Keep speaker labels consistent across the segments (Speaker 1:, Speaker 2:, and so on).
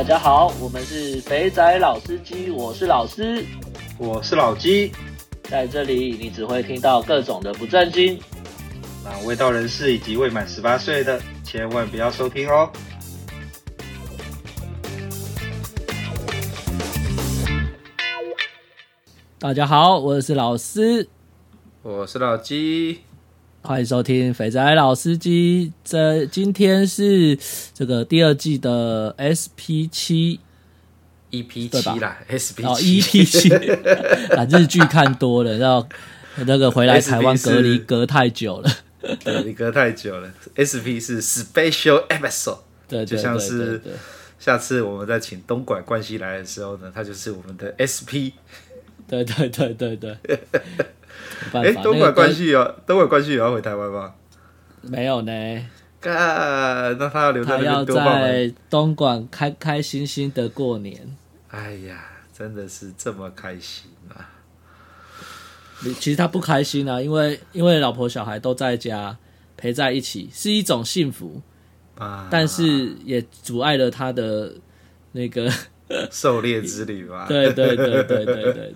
Speaker 1: 大家好，我们是肥仔老司机，我是老师，
Speaker 2: 我是老鸡，
Speaker 1: 在这里你只会听到各种的不正经，
Speaker 2: 那未到人士以及未满十八岁的千万不要收听哦。
Speaker 1: 大家好，我是老师，
Speaker 2: 我是老鸡。
Speaker 1: 欢迎收听《肥仔老司机》。这今天是这个第二季的 SP 七
Speaker 2: EP 七啦，SP
Speaker 1: 哦 EP 七啊，日剧看多了，然后那个回来台湾隔离隔太久了，
Speaker 2: 隔离隔太久了。SP 是 Special Episode，对，就像是下次我们再请东莞冠希来的时候呢，他就是我们的 SP。
Speaker 1: 对对对对对。
Speaker 2: 哎，东莞冠希有东莞冠希有要回台湾吗？
Speaker 1: 没有呢。
Speaker 2: 干，那他要留！
Speaker 1: 他要在东莞开开心心的过年。
Speaker 2: 哎呀，真的是这么开心啊！
Speaker 1: 其实他不开心啊，因为因为老婆小孩都在家陪在一起，是一种幸福啊，但是也阻碍了他的那个
Speaker 2: 狩猎之旅吧？
Speaker 1: 对对对对对对对。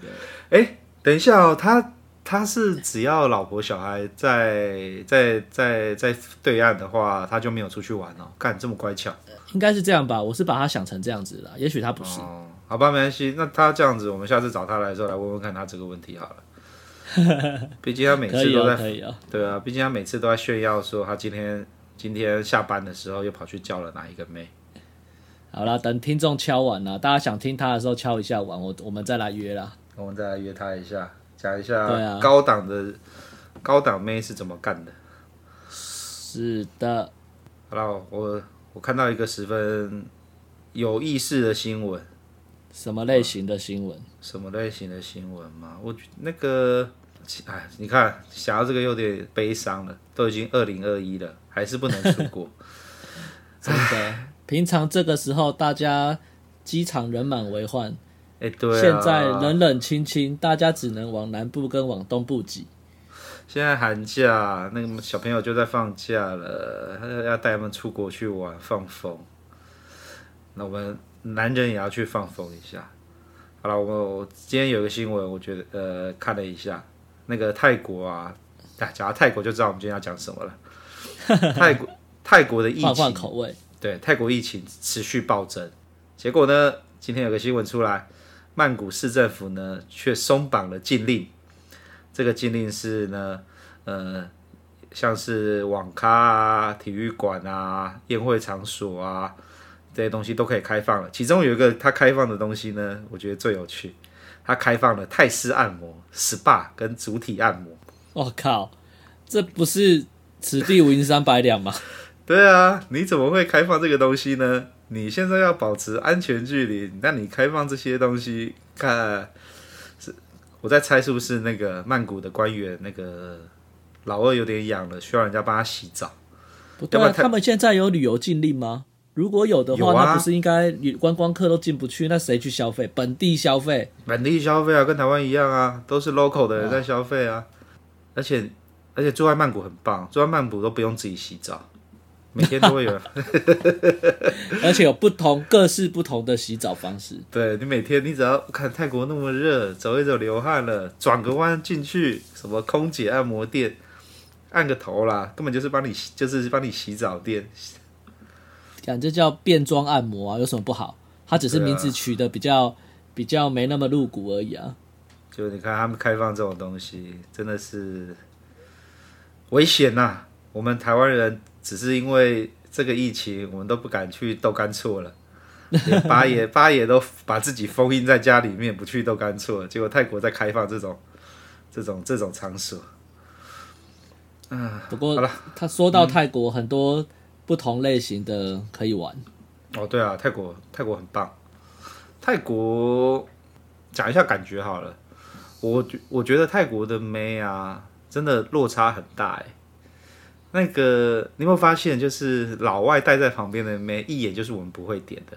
Speaker 2: 哎，等一下哦，他。他是只要老婆小孩在在在在对岸的话，他就没有出去玩哦。干这么乖巧，
Speaker 1: 应该是这样吧？我是把他想成这样子的，也许他不是。
Speaker 2: 哦，好吧，没关系。那他这样子，我们下次找他来的时候来问问看他这个问题好了。毕竟他每次都在，可以哦，可以哦。对啊，毕竟他每次都在炫耀说他今天今天下班的时候又跑去叫了哪一个妹。
Speaker 1: 好了，等听众敲完了，大家想听他的时候敲一下完，我我们再来约啦。
Speaker 2: 我们再来约他一下。讲一下高档的、啊、高档妹是怎么干的？
Speaker 1: 是的，
Speaker 2: 好了，我我看到一个十分有意思的新闻。
Speaker 1: 什么类型的新闻？
Speaker 2: 什么类型的新闻嘛？我那个，哎，你看，想到这个有点悲伤了。都已经二零二一了，还是不能出国。
Speaker 1: 真的，平常这个时候大家机场人满为患。
Speaker 2: 欸对啊、
Speaker 1: 现在冷冷清清，大家只能往南部跟往东部挤。
Speaker 2: 现在寒假，那个小朋友就在放假了，要带他们出国去玩放风。那我们男人也要去放风一下。好了，我我今天有个新闻，我觉得呃看了一下，那个泰国啊，讲到泰国就知道我们今天要讲什么了。泰国泰国的疫情，换换
Speaker 1: 口味。
Speaker 2: 对，泰国疫情持续暴增，结果呢，今天有个新闻出来。曼谷市政府呢，却松绑了禁令。这个禁令是呢，呃，像是网咖啊、体育馆啊、宴会场所啊这些东西都可以开放了。其中有一个它开放的东西呢，我觉得最有趣，它开放了泰式按摩、SPA 跟足体按摩。
Speaker 1: 我靠，这不是此地无银三百两吗？
Speaker 2: 对啊，你怎么会开放这个东西呢？你现在要保持安全距离，那你开放这些东西，看是我在猜是不是那个曼谷的官员那个老二有点痒了，需要人家帮他洗澡。
Speaker 1: 不对啊，他们现在有旅游禁令吗？如果有的话，啊、那不是应该观光客都进不去？那谁去消费？本地消费？
Speaker 2: 本地消费啊，跟台湾一样啊，都是 local 的人在消费啊。而且而且住在曼谷很棒，住在曼谷都不用自己洗澡。每天都会有，
Speaker 1: 而且有不同各式不同的洗澡方式。
Speaker 2: 对，你每天，你只要看泰国那么热，走一走流汗了，转个弯进去，什么空姐按摩店，按个头啦，根本就是帮你，就是帮你洗澡店。
Speaker 1: 讲这叫变装按摩啊，有什么不好？它只是名字取得比较、啊、比较没那么露骨而已啊。
Speaker 2: 就你看他们开放这种东西，真的是危险呐、啊！我们台湾人。只是因为这个疫情，我们都不敢去豆干厝了，连八爷 八爷都把自己封印在家里面，不去豆干厝。结果泰国在开放这种这种这种场所。
Speaker 1: 嗯，不过好了，他说到泰国很多不同类型的可以玩。
Speaker 2: 嗯、哦，对啊，泰国泰国很棒。泰国讲一下感觉好了，我我觉得泰国的妹啊，真的落差很大哎。那个，你有没有发现，就是老外待在旁边的妹，一眼就是我们不会点的，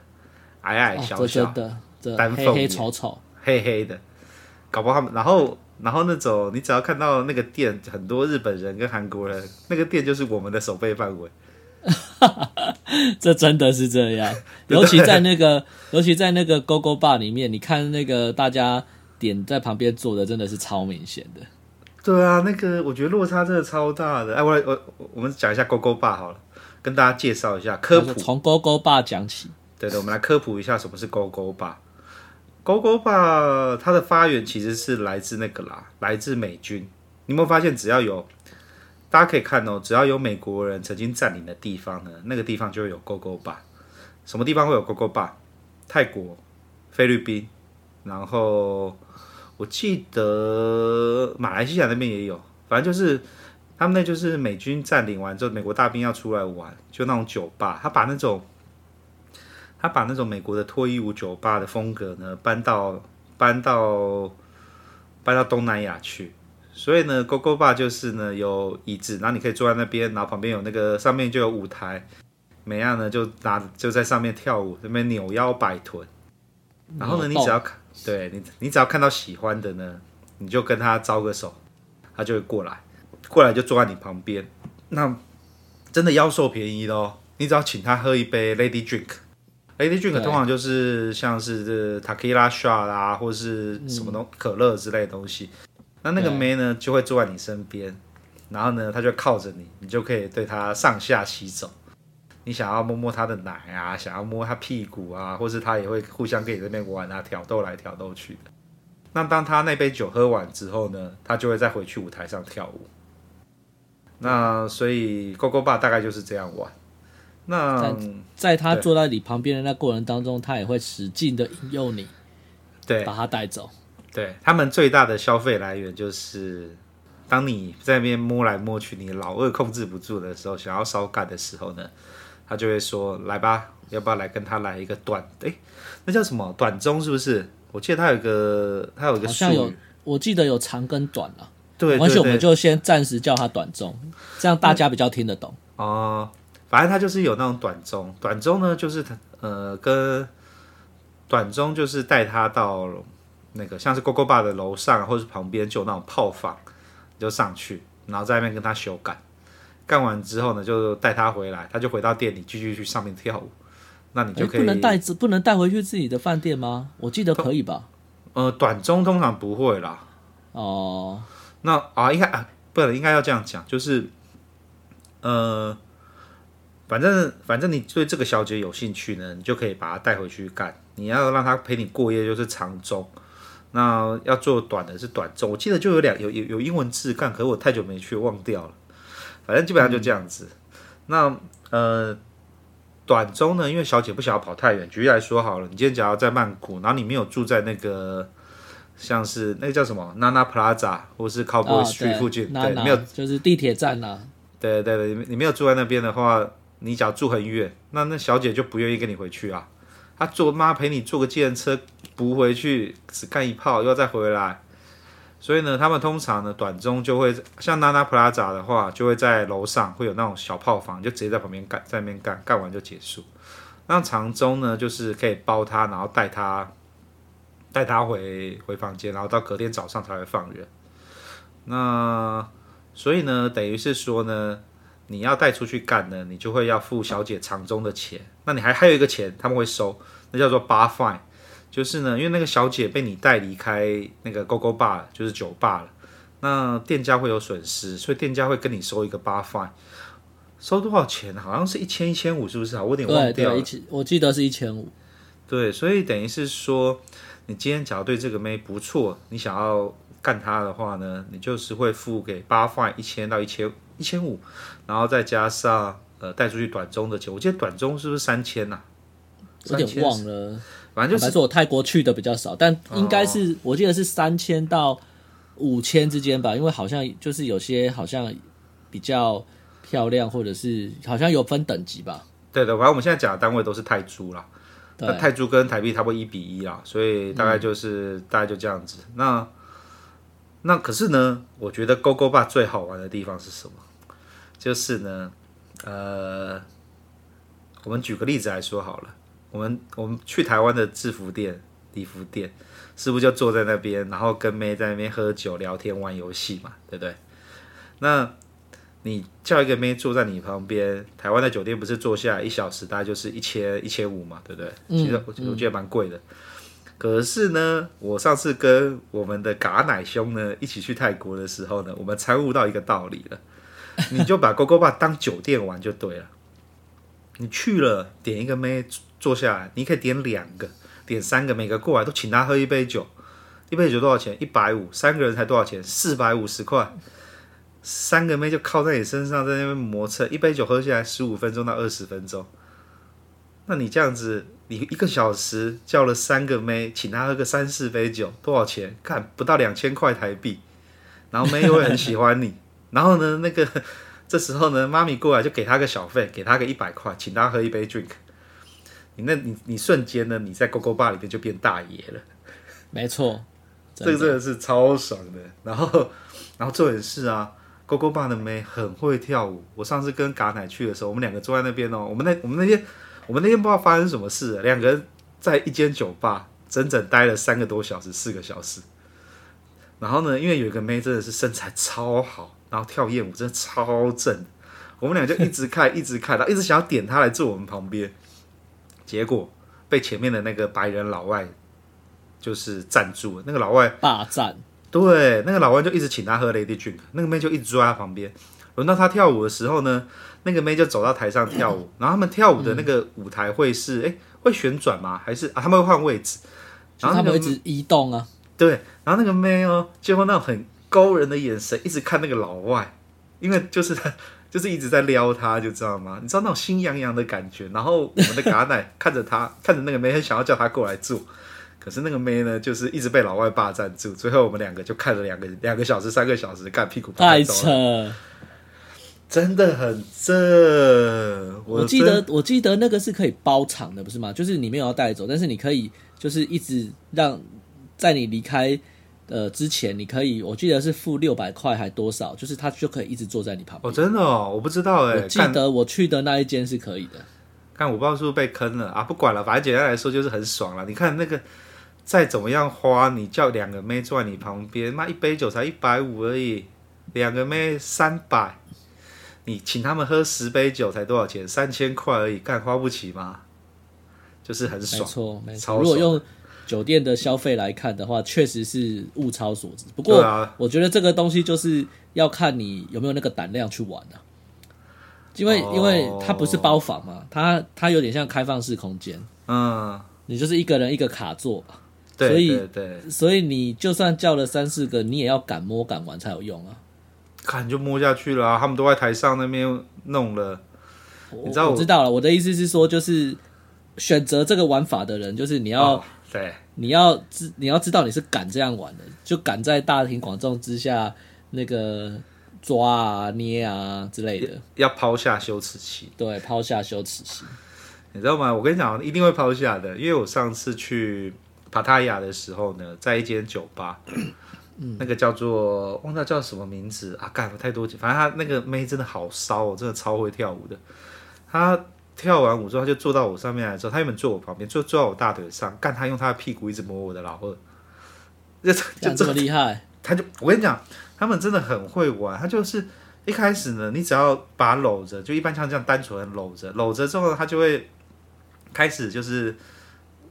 Speaker 2: 矮矮小小的，单凤，黑黑丑丑，黑黑的，搞不好他们，然后，然后那种，你只要看到那个店，很多日本人跟韩国人，那个店就是我们的守备范围。
Speaker 1: 这真的是这样，尤其在那个，尤其在那个 Go Go Bar 里面，你看那个大家点在旁边坐的，真的是超明显的。
Speaker 2: 对啊，那个我觉得落差真的超大的。哎，我我我们讲一下 Go Go Bar 好了，跟大家介绍一下科普，
Speaker 1: 从 Go Go Bar 讲起。
Speaker 2: 对的，我们来科普一下什么是 Go Go Bar。Go Go Bar 它的发源其实是来自那个啦，来自美军。你有没有发现，只要有大家可以看哦，只要有美国人曾经占领的地方呢，那个地方就会有 Go Go Bar。什么地方会有 Go Go Bar？泰国、菲律宾，然后我记得马来西亚那边也有。反正就是他们那就是美军占领完之后，美国大兵要出来玩，就那种酒吧，他把那种。他把那种美国的脱衣舞酒吧的风格呢搬到搬到搬到东南亚去，所以呢，Go Go Bar 就是呢有椅子，然后你可以坐在那边，然后旁边有那个上面就有舞台，每样呢就拿就在上面跳舞，这边扭腰摆臀，然后呢，你只要看，对你你只要看到喜欢的呢，你就跟他招个手，他就会过来，过来就坐在你旁边，那真的妖兽便宜咯，你只要请他喝一杯 Lady Drink。Lady Drink 通常就是像是这 Tequila Shot 啊，或是什么东可乐之类的东西。那那个妹呢，就会坐在你身边，然后呢，她就靠着你，你就可以对她上下其手。你想要摸摸他的奶啊，想要摸他屁股啊，或是他也会互相跟你这边玩啊，挑逗来挑逗去的。那当他那杯酒喝完之后呢，他就会再回去舞台上跳舞。那所以 Go Go Bar 大概就是这样玩。那
Speaker 1: 在，在他坐在你旁边的那过程当中，他也会使劲的引诱你，
Speaker 2: 对，
Speaker 1: 把他带走。
Speaker 2: 对，他们最大的消费来源就是，当你在那边摸来摸去，你老二控制不住的时候，想要烧干的时候呢，他就会说：“来吧，要不要来跟他来一个短？哎，那叫什么短中？是不是？我记得他有个，他有一个，好
Speaker 1: 像有，我记得有长跟短啊。
Speaker 2: 对，
Speaker 1: 而且我们就先暂时叫他短中，这样大家比较听得懂。
Speaker 2: 哦、反正他就是有那种短中，短中呢就是他呃跟短中就是带他到那个像是 Go Go Bar 的楼上或者是旁边就有那种炮房，就上去，然后在那边跟他修改，干完之后呢就带他回来，他就回到店里继续去上面跳舞，那你就可以、欸、
Speaker 1: 不能带不能带回去自己的饭店吗？我记得可以吧？
Speaker 2: 呃，短中通常不会啦。
Speaker 1: 哦，
Speaker 2: 那啊应该啊不能应该要这样讲，就是呃。反正反正你对这个小姐有兴趣呢，你就可以把她带回去干。你要让她陪你过夜，就是长中。那要做短的是短中。我记得就有两有有有英文字干，可是我太久没去忘掉了。反正基本上就这样子。嗯、那呃短中呢，因为小姐不想要跑太远。举例来说好了，你今天假如在曼谷，然后你没有住在那个像是那个叫什么 Nana Plaza 或是 Cowboy Street 附近，哦、对，没有
Speaker 1: 就是地铁站呐、啊。
Speaker 2: 对对对，你没有住在那边的话。你假如住很远，那那小姐就不愿意跟你回去啊。她坐妈陪你坐个计程车不回去，只干一炮又要再回来。所以呢，他们通常呢短中就会像娜娜普拉扎的话，就会在楼上会有那种小炮房，就直接在旁边干，在那边干，干完就结束。那长中呢，就是可以包他，然后带他带他回回房间，然后到隔天早上才会放人。那所以呢，等于是说呢。你要带出去干呢，你就会要付小姐长中的钱。那你还还有一个钱，他们会收，那叫做 bar fine，就是呢，因为那个小姐被你带离开那个 Go Go Bar，就是酒吧了，那店家会有损失，所以店家会跟你收一个 bar fine，收多少钱？好像是一千一千五，是不是啊？我有点忘掉
Speaker 1: 我记得是一千五。
Speaker 2: 对，所以等于是说，你今天假如对这个妹不错，你想要干她的话呢，你就是会付给 bar fine 一千到一千。一千五，然后再加上呃带出去短中的钱，我记得短中是不是三千呐、啊？
Speaker 1: 有点忘了，
Speaker 2: 反正就是
Speaker 1: 说我泰国去的比较少，但应该是、哦、我记得是三千到五千之间吧，因为好像就是有些好像比较漂亮，或者是好像有分等级吧。
Speaker 2: 对的，反正我们现在讲的单位都是泰铢啦，那泰铢跟台币差不多一比一啦，所以大概就是、嗯、大概就这样子。那那可是呢，我觉得 Go Go Bar 最好玩的地方是什么？就是呢，呃，我们举个例子来说好了，我们我们去台湾的制服店、礼服店，是不是就坐在那边，然后跟妹在那边喝酒、聊天、玩游戏嘛，对不对？那你叫一个妹坐在你旁边，台湾的酒店不是坐下来一小时大概就是一千一千五嘛，对不对？嗯、其实我觉得蛮贵的。可是呢，我上次跟我们的嘎奶兄呢一起去泰国的时候呢，我们参悟到一个道理了，你就把 Gogobar 当酒店玩就对了。你去了，点一个妹坐下来，你可以点两个，点三个，每个过来都请他喝一杯酒，一杯酒多少钱？一百五，三个人才多少钱？四百五十块。三个妹就靠在你身上，在那边磨蹭，一杯酒喝下来十五分钟到二十分钟。那你这样子，你一个小时叫了三个妹，请她喝个三四杯酒，多少钱？看不到两千块台币。然后妹又会很喜欢你。然后呢，那个这时候呢，妈咪过来就给他个小费，给他个一百块，请他喝一杯 drink。你那你你瞬间呢，你在 Gogobar 里面就变大爷了。
Speaker 1: 没错，
Speaker 2: 这个真的是超爽的。然后，然后重点是啊。Gogobar 的妹很会跳舞。我上次跟嘎奶去的时候，我们两个坐在那边哦。我们那我们那天我们那天不知道发生什么事，两个人在一间酒吧整整待了三个多小时，四个小时。然后呢，因为有一个妹真的是身材超好，然后跳艳舞真的超正，我们俩就一直看，一直看，然后一直想要点他来坐我们旁边，结果被前面的那个白人老外就是站住了。那个老外
Speaker 1: 霸占。
Speaker 2: 对，那个老外就一直请他喝 Lady Drink，那个妹就一直坐在他旁边。轮到他跳舞的时候呢，那个妹就走到台上跳舞。然后他们跳舞的那个舞台会是，哎、嗯，会旋转吗？还是啊？他们会换位置，
Speaker 1: 然后他们会一直移动啊。
Speaker 2: 对，然后那个妹哦，就会那种很勾人的眼神一直看那个老外，因为就是他 就是一直在撩他，就知道吗？你知道那种心痒痒的感觉。然后我们的嘎奶看着他，看着那个妹，很想要叫他过来住。可是那个妹呢，就是一直被老外霸占住，最后我们两个就看了两个两个小时、三个小时，干屁股
Speaker 1: 太扯，
Speaker 2: 真的很正。
Speaker 1: 我记得我记得那个是可以包场的，不是吗？就是你没有要带走，但是你可以就是一直让在你离开呃之前，你可以我记得是付六百块还多少，就是他就可以一直坐在你旁边。
Speaker 2: 哦，真的哦，我不知道哎，
Speaker 1: 我记得我去的那一间是可以的。
Speaker 2: 看我不知道是不是被坑了啊？不管了，反正简单来说就是很爽了。你看那个。再怎么样花，你叫两个妹坐在你旁边，妈一杯酒才一百五而已，两个妹三百，你请他们喝十杯酒才多少钱？三千块而已，干花不起吗？就是很爽，没错，没错。
Speaker 1: 如果用酒店的消费来看的话，确实是物超所值。不过，我觉得这个东西就是要看你有没有那个胆量去玩啊。因为，因为它不是包房嘛，它它有点像开放式空间，嗯，你就是一个人一个卡座。
Speaker 2: 对
Speaker 1: 所以，
Speaker 2: 对对，
Speaker 1: 所以你就算叫了三四个，你也要敢摸敢玩才有用啊！
Speaker 2: 看就摸下去了啊，他们都在台上那边弄了。你知道我，
Speaker 1: 我知道了。我的意思是说，就是选择这个玩法的人，就是你要，
Speaker 2: 哦、对，
Speaker 1: 你要知你要知道你是敢这样玩的，就敢在大庭广众之下那个抓啊捏啊之类的，
Speaker 2: 要抛下羞耻心。
Speaker 1: 对，抛下羞耻心。
Speaker 2: 你知道吗？我跟你讲，一定会抛下的，因为我上次去。帕塔亚的时候呢，在一间酒吧，那个叫做忘了叫什么名字啊，干了太多，反正他那个妹真的好骚哦，真的超会跳舞的。他跳完舞之后，他就坐到我上面来之后，他原本坐我旁边，就坐到我大腿上，干他用他的屁股一直摸我的老二，就
Speaker 1: 就这么厉害。
Speaker 2: 他就我跟你讲，他们真的很会玩。他就是一开始呢，你只要把他搂着，就一般像这样单纯搂着，搂着之后，他就会开始就是。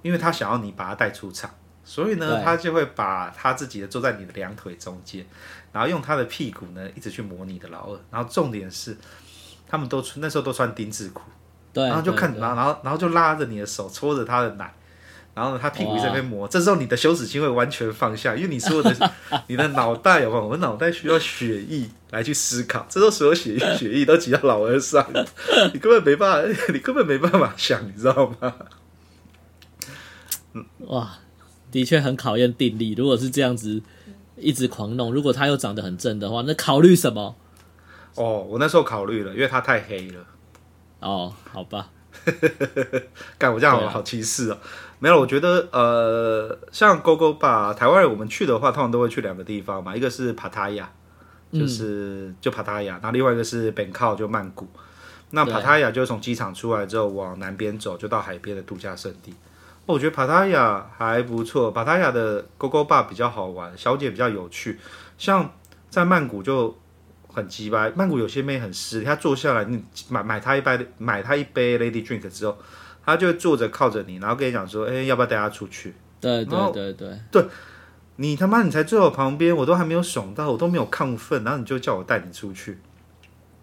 Speaker 2: 因为他想要你把他带出场，所以呢，他就会把他自己的坐在你的两腿中间，然后用他的屁股呢一直去磨你的老二。然后重点是，他们都穿那时候都穿丁字裤，
Speaker 1: 对，
Speaker 2: 然后就看，然后然后然后就拉着你的手，搓着他的奶，然后呢，他屁股在那边磨。这时候你的羞耻心会完全放下，因为你所有的 你的脑袋有没有？我们脑袋需要血液来去思考，这时候所有血液血液都挤到老二上，你根本没办法，你根本没办法想，你知道吗？
Speaker 1: 哇，的确很考验定力。如果是这样子一直狂弄，如果他又长得很正的话，那考虑什么？
Speaker 2: 哦，我那时候考虑了，因为他太黑了。
Speaker 1: 哦，好吧。
Speaker 2: 干我这样好好歧视哦。没有，我觉得呃，像 Gogobar 台湾人，我们去的话，通常都会去两个地方嘛，一个是帕塔亚，就是、嗯、就帕塔亚，然后另外一个是本靠，就曼谷。那帕塔亚就是从机场出来之后往南边走，就到海边的度假胜地。我觉得帕塔亚还不错，帕塔亚的 Gogobar 比较好玩，小姐比较有趣。像在曼谷就很鸡巴。曼谷有些妹很失礼，她坐下来，你买买她一杯买她一杯 lady drink 之后，她就会坐着靠着你，然后跟你讲说，哎、欸，要不要带她出去？
Speaker 1: 对对对对
Speaker 2: 对，你他妈你才坐我旁边，我都还没有爽到，我都没有亢奋，然后你就叫我带你出去，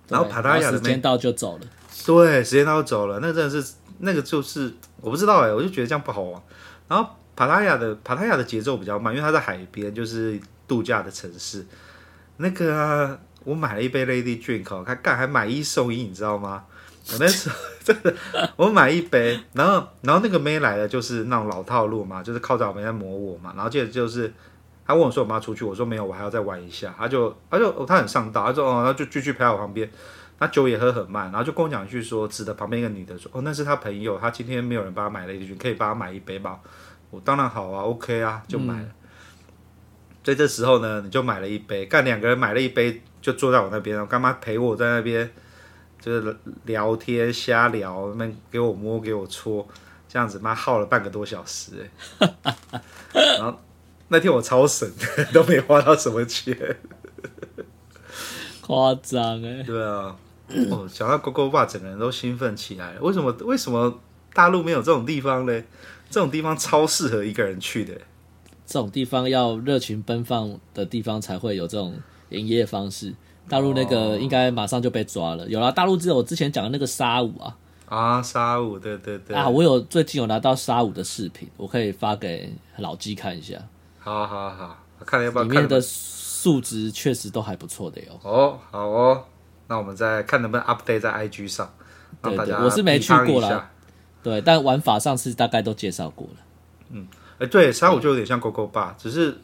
Speaker 2: 然后帕塔亚的
Speaker 1: 时间到就走了。
Speaker 2: 对，时间到就走了，那个真的是那个就是我不知道哎、欸，我就觉得这样不好玩。然后帕塔亚的帕塔亚的节奏比较慢，因为它在海边，就是度假的城市。那个啊，我买了一杯 Lady Drink，他干还买一送一，你知道吗？我那时候真的，我买一杯，然后然后那个妹来了，就是那种老套路嘛，就是靠着我们在磨我嘛。然后接着就是他问我说：“我们要出去？”我说：“没有，我还要再玩一下。”他就他就他很上道，他说：“哦，那就继续陪我旁边。”他酒也喝很慢，然后就跟我讲一句说，指着旁边一个女的说：“哦，那是他朋友，他今天没有人帮他买 Lady Drink，可以帮他买一杯吗？”我当然好啊，OK 啊，就买了。嗯、所以这时候呢，你就买了一杯，干两个人买了一杯，就坐在我那边，我干妈陪我在那边。就是聊天瞎聊，那给我摸给我搓，这样子妈耗了半个多小时哎，然后那天我超省的，都没花到什么钱，
Speaker 1: 夸张哎。
Speaker 2: 对啊，哦，想到 Gogo Bar，整个人都兴奋起来了。为什么？为什么大陆没有这种地方呢？这种地方超适合一个人去的。
Speaker 1: 这种地方要热情奔放的地方才会有这种营业方式。大陆那个应该马上就被抓了。有啦，大陆只有我之前讲的那个沙五啊。
Speaker 2: 啊，沙五，对对对。
Speaker 1: 啊，我有最近有拿到沙五的视频，我可以发给老纪看一下。
Speaker 2: 好好好，看要不要？
Speaker 1: 里面的素质确实都还不错的哟。
Speaker 2: 哦，好哦，那我们再看能不能 update 在 IG 上。
Speaker 1: 对对，我是没去过啦。对，但玩法上次大概都介绍过了。
Speaker 2: 嗯，哎、欸，对，沙五就有点像 Gogo Bar，只是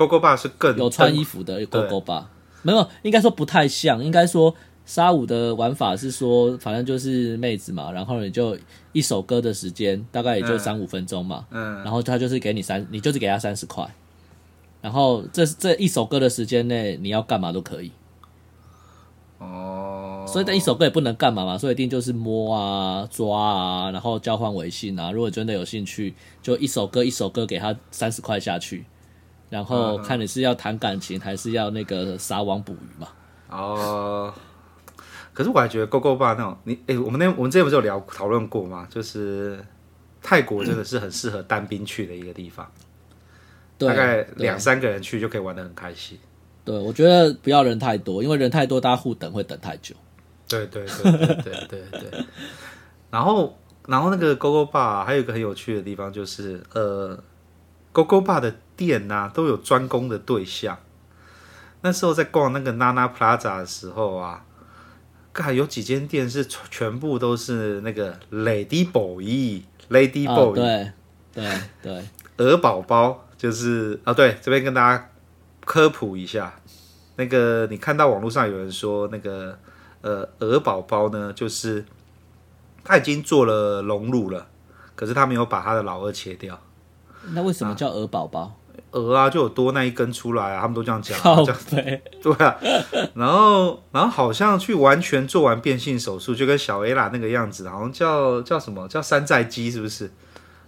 Speaker 2: Gogo Bar 是更
Speaker 1: 有穿衣服的 Gogo Bar。没有，应该说不太像。应该说沙舞的玩法是说，反正就是妹子嘛，然后你就一首歌的时间大概也就三五分钟嘛，嗯，然后他就是给你三，你就是给他三十块，然后这这一首歌的时间内你要干嘛都可以。哦，所以这一首歌也不能干嘛嘛，所以一定就是摸啊、抓啊，然后交换微信啊。如果真的有兴趣，就一首歌一首歌给他三十块下去。然后看你是要谈感情，嗯、还是要那个撒网捕鱼嘛？
Speaker 2: 哦，可是我还觉得 Gogo Bar 那种，你哎，我们那我们之前不是有聊讨论过吗？就是泰国真的是很适合单兵去的一个地方，嗯、大概两三个人去就可以玩的很开心。
Speaker 1: 对，我觉得不要人太多，因为人太多大家互等会等太久。
Speaker 2: 对对对对对对对。然后然后那个 Gogo Bar 还有一个很有趣的地方就是呃。Gogo Bar 的店呐、啊，都有专攻的对象。那时候在逛那个 Nana Plaza 的时候啊，看有几间店是全部都是那个 Lady Boy，Lady Boy，
Speaker 1: 对对对，
Speaker 2: 鹅宝宝就是啊，对，这边跟大家科普一下，那个你看到网络上有人说那个呃鹅宝宝呢，就是他已经做了隆乳了，可是他没有把他的老二切掉。
Speaker 1: 那为什么叫鹅宝宝？
Speaker 2: 鹅啊，就有多那一根出来啊，他们都这样讲、啊。这样对啊，然后然后好像去完全做完变性手术，就跟小 A 啦那个样子，好像叫叫什么叫山寨鸡，是不是？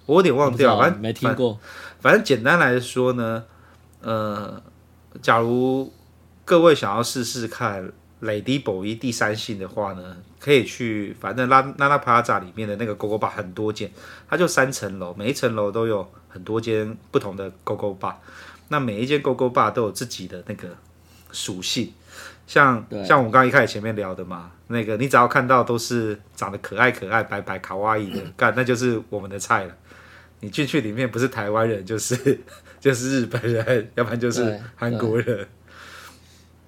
Speaker 2: 我有点忘掉，反正
Speaker 1: 没听过。
Speaker 2: 反正简单来说呢，呃，假如各位想要试试看 Lady Boy 第三性的话呢，可以去，反正拉 Nana Plaza 里面的那个 Gogo Bar 很多间，它就三层楼，每一层楼都有。很多间不同的 Gogo Bar，那每一间 Gogo Bar 都有自己的那个属性，像像我们刚刚一开始前面聊的嘛，那个你只要看到都是长得可爱可爱、白白卡哇伊的，干那就是我们的菜了。你进去里面不是台湾人，就是 就是日本人，要不然就是韩国人。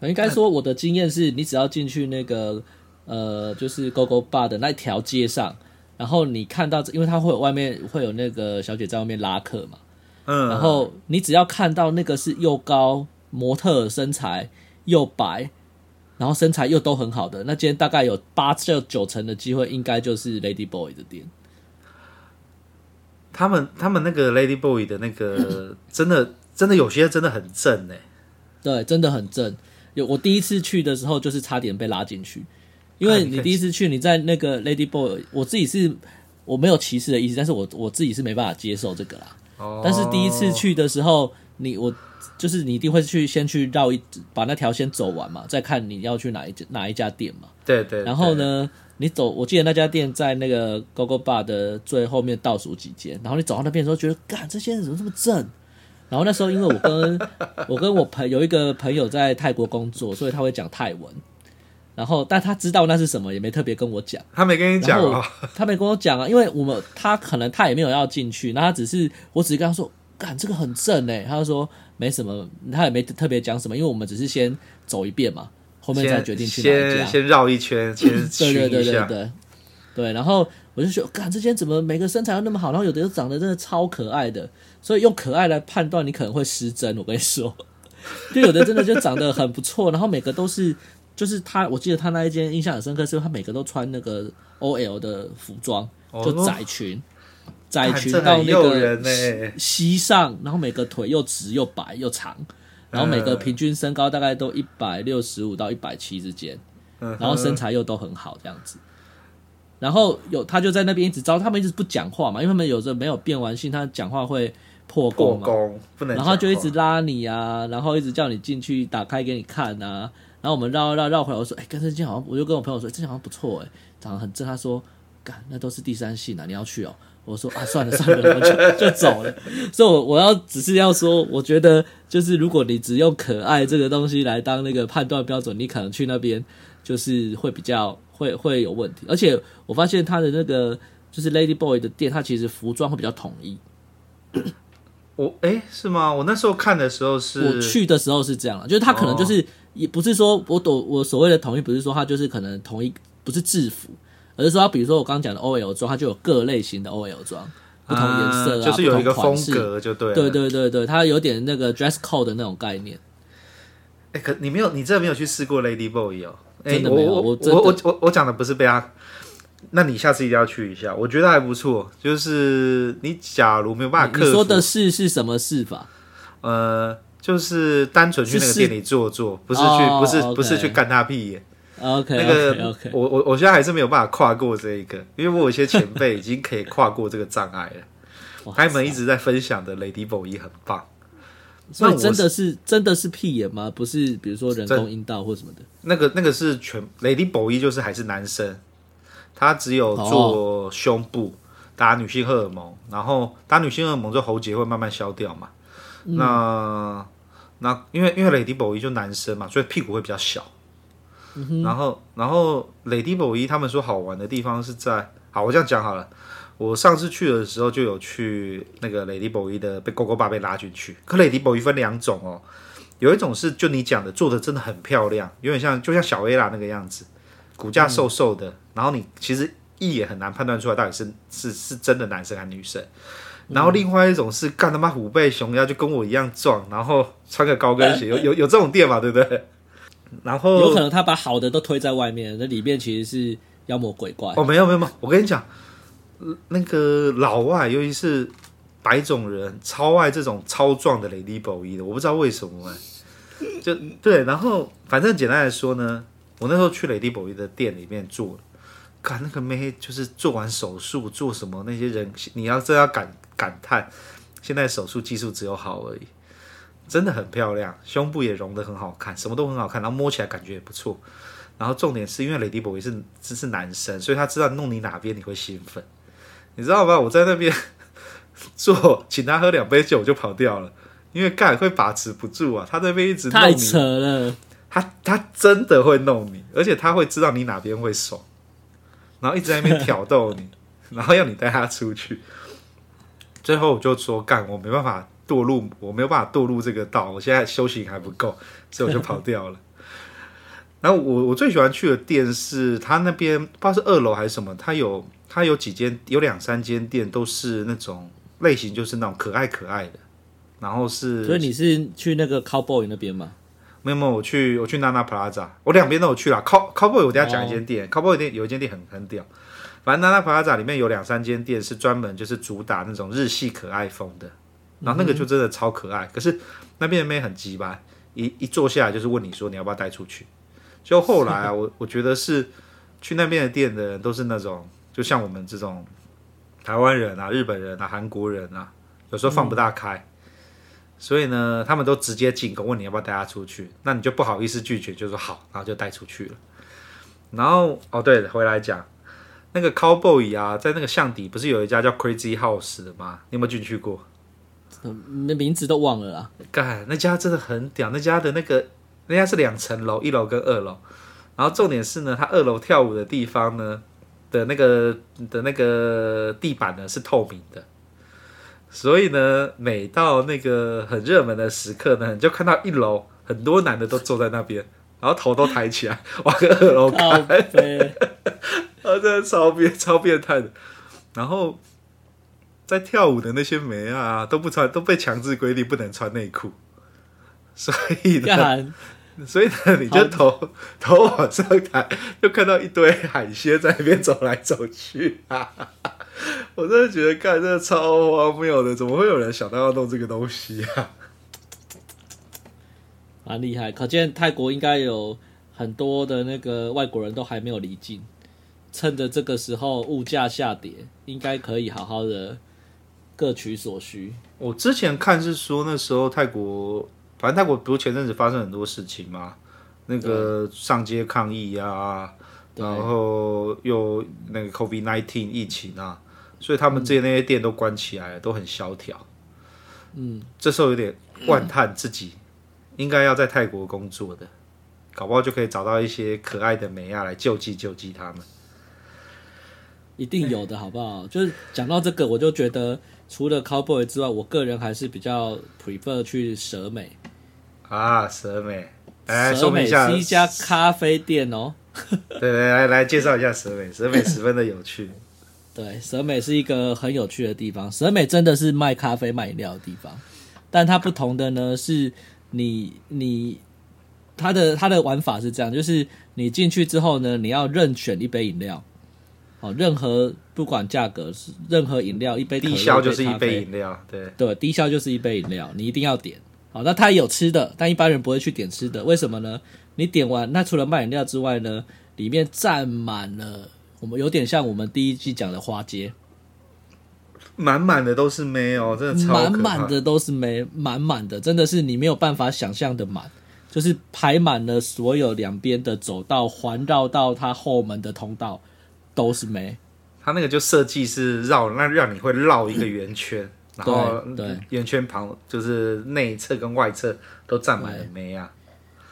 Speaker 1: 应该说我的经验是，你只要进去那个呃，就是 Gogo Bar 的那条街上。然后你看到，因为它会有外面会有那个小姐在外面拉客嘛，嗯，然后你只要看到那个是又高模特身材又白，然后身材又都很好的，那今天大概有八至九成的机会，应该就是 Lady Boy 的店。
Speaker 2: 他们他们那个 Lady Boy 的那个 真的真的有些真的很正哎，
Speaker 1: 对，真的很正。有我第一次去的时候，就是差点被拉进去。因为你第一次去，你在那个 Lady Boy，我自己是我没有歧视的意思，但是我我自己是没办法接受这个啦。哦。但是第一次去的时候，你我就是你一定会去先去绕一把那条先走完嘛，再看你要去哪一家哪一家店嘛。
Speaker 2: 对，对对。
Speaker 1: 然后呢，你走，我记得那家店在那个 Gogo Bar 的最后面倒数几间。然后你走到那边的时候，觉得，干这些人怎么这么正？然后那时候因为我跟 我跟我朋有一个朋友在泰国工作，所以他会讲泰文。然后，但他知道那是什么，也没特别跟我讲。
Speaker 2: 他没跟你讲啊？
Speaker 1: 他没跟我讲啊，因为我们他可能他也没有要进去，那他只是我只是跟他说。干这个很正哎，他就说没什么，他也没特别讲什么，因为我们只是先走一遍嘛，后面再决定去哪一家。
Speaker 2: 先先绕一圈，先
Speaker 1: 对对对对对对。然后我就觉得，干这些怎么每个身材都那么好，然后有的又长得真的超可爱的，所以用可爱来判断你可能会失真。我跟你说，就有的真的就长得很不错，然后每个都是，就是他，我记得他那一间印象很深刻，是他每个都穿那个 OL 的服装，就窄裙。哦窄裙到那个膝上，然后每个腿又直又白又长，然后每个平均身高大概都一百六十五到一百七之间，然后身材又都很好这样子。然后有他就在那边一直招，他们一直不讲话嘛，因为他们有时候没有变完性，他讲话会破功嘛，
Speaker 2: 不能。
Speaker 1: 然后就一直拉你啊，然后一直叫你进去打开给你看啊。然后我们绕绕绕回来，我说：“哎，跟这间好像，我就跟我朋友说，这间好像不错哎，长得很正。”他说：“干，那都是第三性啊，你要去哦。”我说啊，算了算了，我就就走了。所以，我我要只是要说，我觉得就是如果你只用可爱这个东西来当那个判断标准，你可能去那边就是会比较会会有问题。而且我发现他的那个就是 Lady Boy 的店，他其实服装会比较统一。
Speaker 2: 我哎、欸，是吗？我那时候看的时候是，
Speaker 1: 我去的时候是这样，就是他可能就是也不是说我懂我所谓的统一，不是说他就是可能统一不是制服。而是说，比如说我刚刚讲的 OL 装，它就有各类型的 OL 装，不同颜色啊，
Speaker 2: 就是有一个风格，就对。
Speaker 1: 对对对对，它有点那个 dress code 的那种概念。
Speaker 2: 哎，可你没有，你真的没有去试过 Lady Boy 哦？
Speaker 1: 真的没有。我
Speaker 2: 我我我我讲的不是被他，那你下次一定要去一下，我觉得还不错。就是你假如没有办法克服，
Speaker 1: 你说的试是什么事法？
Speaker 2: 呃，就是单纯去那个店里坐坐，不是去，不是不是去干他屁眼。
Speaker 1: OK，
Speaker 2: 那个
Speaker 1: okay, okay.
Speaker 2: 我我我现在还是没有办法跨过这一个，因为我有些前辈已经可以跨过这个障碍了。他们一直在分享的 Lady Boy 很棒，
Speaker 1: 所以真的是真的是屁眼吗？不是，比如说人工阴道或什么的。
Speaker 2: 那个那个是全 Lady Boy 就是还是男生，他只有做胸部打女性荷尔蒙，然后打女性荷尔蒙之后喉结会慢慢消掉嘛。嗯、那那因为因为 Lady Boy 就男生嘛，所以屁股会比较小。然后，然后，Lady Boy 他们说好玩的地方是在，好，我这样讲好了。我上次去的时候就有去那个 Lady Boy 的被 Gogo Bar 被拉进去。可 Lady Boy 分两种哦，有一种是就你讲的做的真的很漂亮，有点像就像小 A 啦那个样子，骨架瘦瘦的，嗯、然后你其实一眼很难判断出来到底是是是真的男生还是女生。然后另外一种是干他妈虎背熊腰就跟我一样壮，然后穿个高跟鞋，有有有这种店嘛，对不对？然后
Speaker 1: 有可能他把好的都推在外面，那里面其实是妖魔鬼怪。
Speaker 2: 哦，没有没有没有，我跟你讲，那个老外，尤其是白种人，超爱这种超壮的 Lady Boy 的，我不知道为什么哎，就对。然后反正简单来说呢，我那时候去 Lady Boy 的店里面做，看那个妹就是做完手术做什么，那些人你要真要感感叹，现在手术技术只有好而已。真的很漂亮，胸部也融得很好看，什么都很好看，然后摸起来感觉也不错。然后重点是因为 Lady Boy 是只是男生，所以他知道弄你哪边你会兴奋，你知道吗？我在那边 做，请他喝两杯酒就跑掉了，因为盖会把持不住啊，他那边一直弄你，
Speaker 1: 太扯了，
Speaker 2: 他他真的会弄你，而且他会知道你哪边会爽，然后一直在那边挑逗你，然后要你带他出去。最后我就说干，我没办法。堕入我没有办法堕入这个道，我现在修行还不够，所以我就跑掉了。然后我我最喜欢去的店是他那边不知道是二楼还是什么，他有他有几间有两三间店都是那种类型，就是那种可爱可爱的。然后是，
Speaker 1: 所以你是去那个 Cowboy 那边吗？
Speaker 2: 没有没有，我去我去 Nana Plaza，我两边都有去啦。Cow Cowboy 我等下讲一间店、oh.，Cowboy 店有一间店很很屌。反正 Nana Plaza 里面有两三间店是专门就是主打那种日系可爱风的。然后那个就真的超可爱，嗯、可是那边的妹很鸡巴，一一坐下来就是问你说你要不要带出去。就后来啊，我我觉得是去那边的店的人都是那种，就像我们这种台湾人啊、日本人啊、韩国人啊，有时候放不大开，所以呢，他们都直接进攻，问你要不要带他出去，那你就不好意思拒绝，就说好，然后就带出去了。然后哦，对，回来讲那个 Cowboy 啊，在那个巷底不是有一家叫 Crazy House 的吗？你有没有进去过？
Speaker 1: 那名字都忘了啊。
Speaker 2: 干，那家真的很屌，那家的那个那家是两层楼，一楼跟二楼。然后重点是呢，他二楼跳舞的地方呢的那个的那个地板呢是透明的。所以呢，每到那个很热门的时刻呢，你就看到一楼很多男的都坐在那边，然后头都抬起来往二楼看，啊，真的超变超变态的。然后在跳舞的那些妹啊，都不穿，都被强制规定不能穿内裤。所以呢，所以呢，你就头头往上抬，就看到一堆海鲜在那边走来走去啊。我真的觉得，干，真的超荒谬的，怎么会有人想到要弄这个东西啊？
Speaker 1: 蛮厉害，可见泰国应该有很多的那个外国人都还没有离境，趁着这个时候物价下跌，应该可以好好的各取所需。
Speaker 2: 我之前看是说，那时候泰国，反正泰国不是前阵子发生很多事情嘛，那个上街抗议啊，然后又那个 COVID-19 疫情啊。所以他们这些那些店都关起来了，嗯、都很萧条。嗯，这时候有点万叹自己应该要在泰国工作的，搞不好就可以找到一些可爱的美亚来救济救济他们。
Speaker 1: 一定有的，好不好？就是讲到这个，我就觉得除了 Cowboy 之外，我个人还是比较 prefer 去蛇美
Speaker 2: 啊，蛇美，
Speaker 1: 蛇美是一家咖啡店哦。
Speaker 2: 对对，来来介绍一下蛇美，蛇美十分的有趣。
Speaker 1: 对，蛇美是一个很有趣的地方。蛇美真的是卖咖啡、卖饮料的地方，但它不同的呢是你，你它的它的玩法是这样，就是你进去之后呢，你要任选一杯饮料，哦，任何不管价格是任何饮料，一杯
Speaker 2: 低消就是一杯饮料，对
Speaker 1: 对，低消就是一杯饮料，你一定要点。好，那它有吃的，但一般人不会去点吃的，为什么呢？你点完，那除了卖饮料之外呢，里面站满了。我们有点像我们第一季讲的花街，
Speaker 2: 满满的都是妹哦，真的超
Speaker 1: 满满的都是妹，满满的真的是你没有办法想象的满，就是排满了所有两边的走道，环绕到它后门的通道都是妹。
Speaker 2: 它那个就设计是绕，那让你会绕一个圆圈，然后对圆圈旁就是内侧跟外侧都站满了妹啊。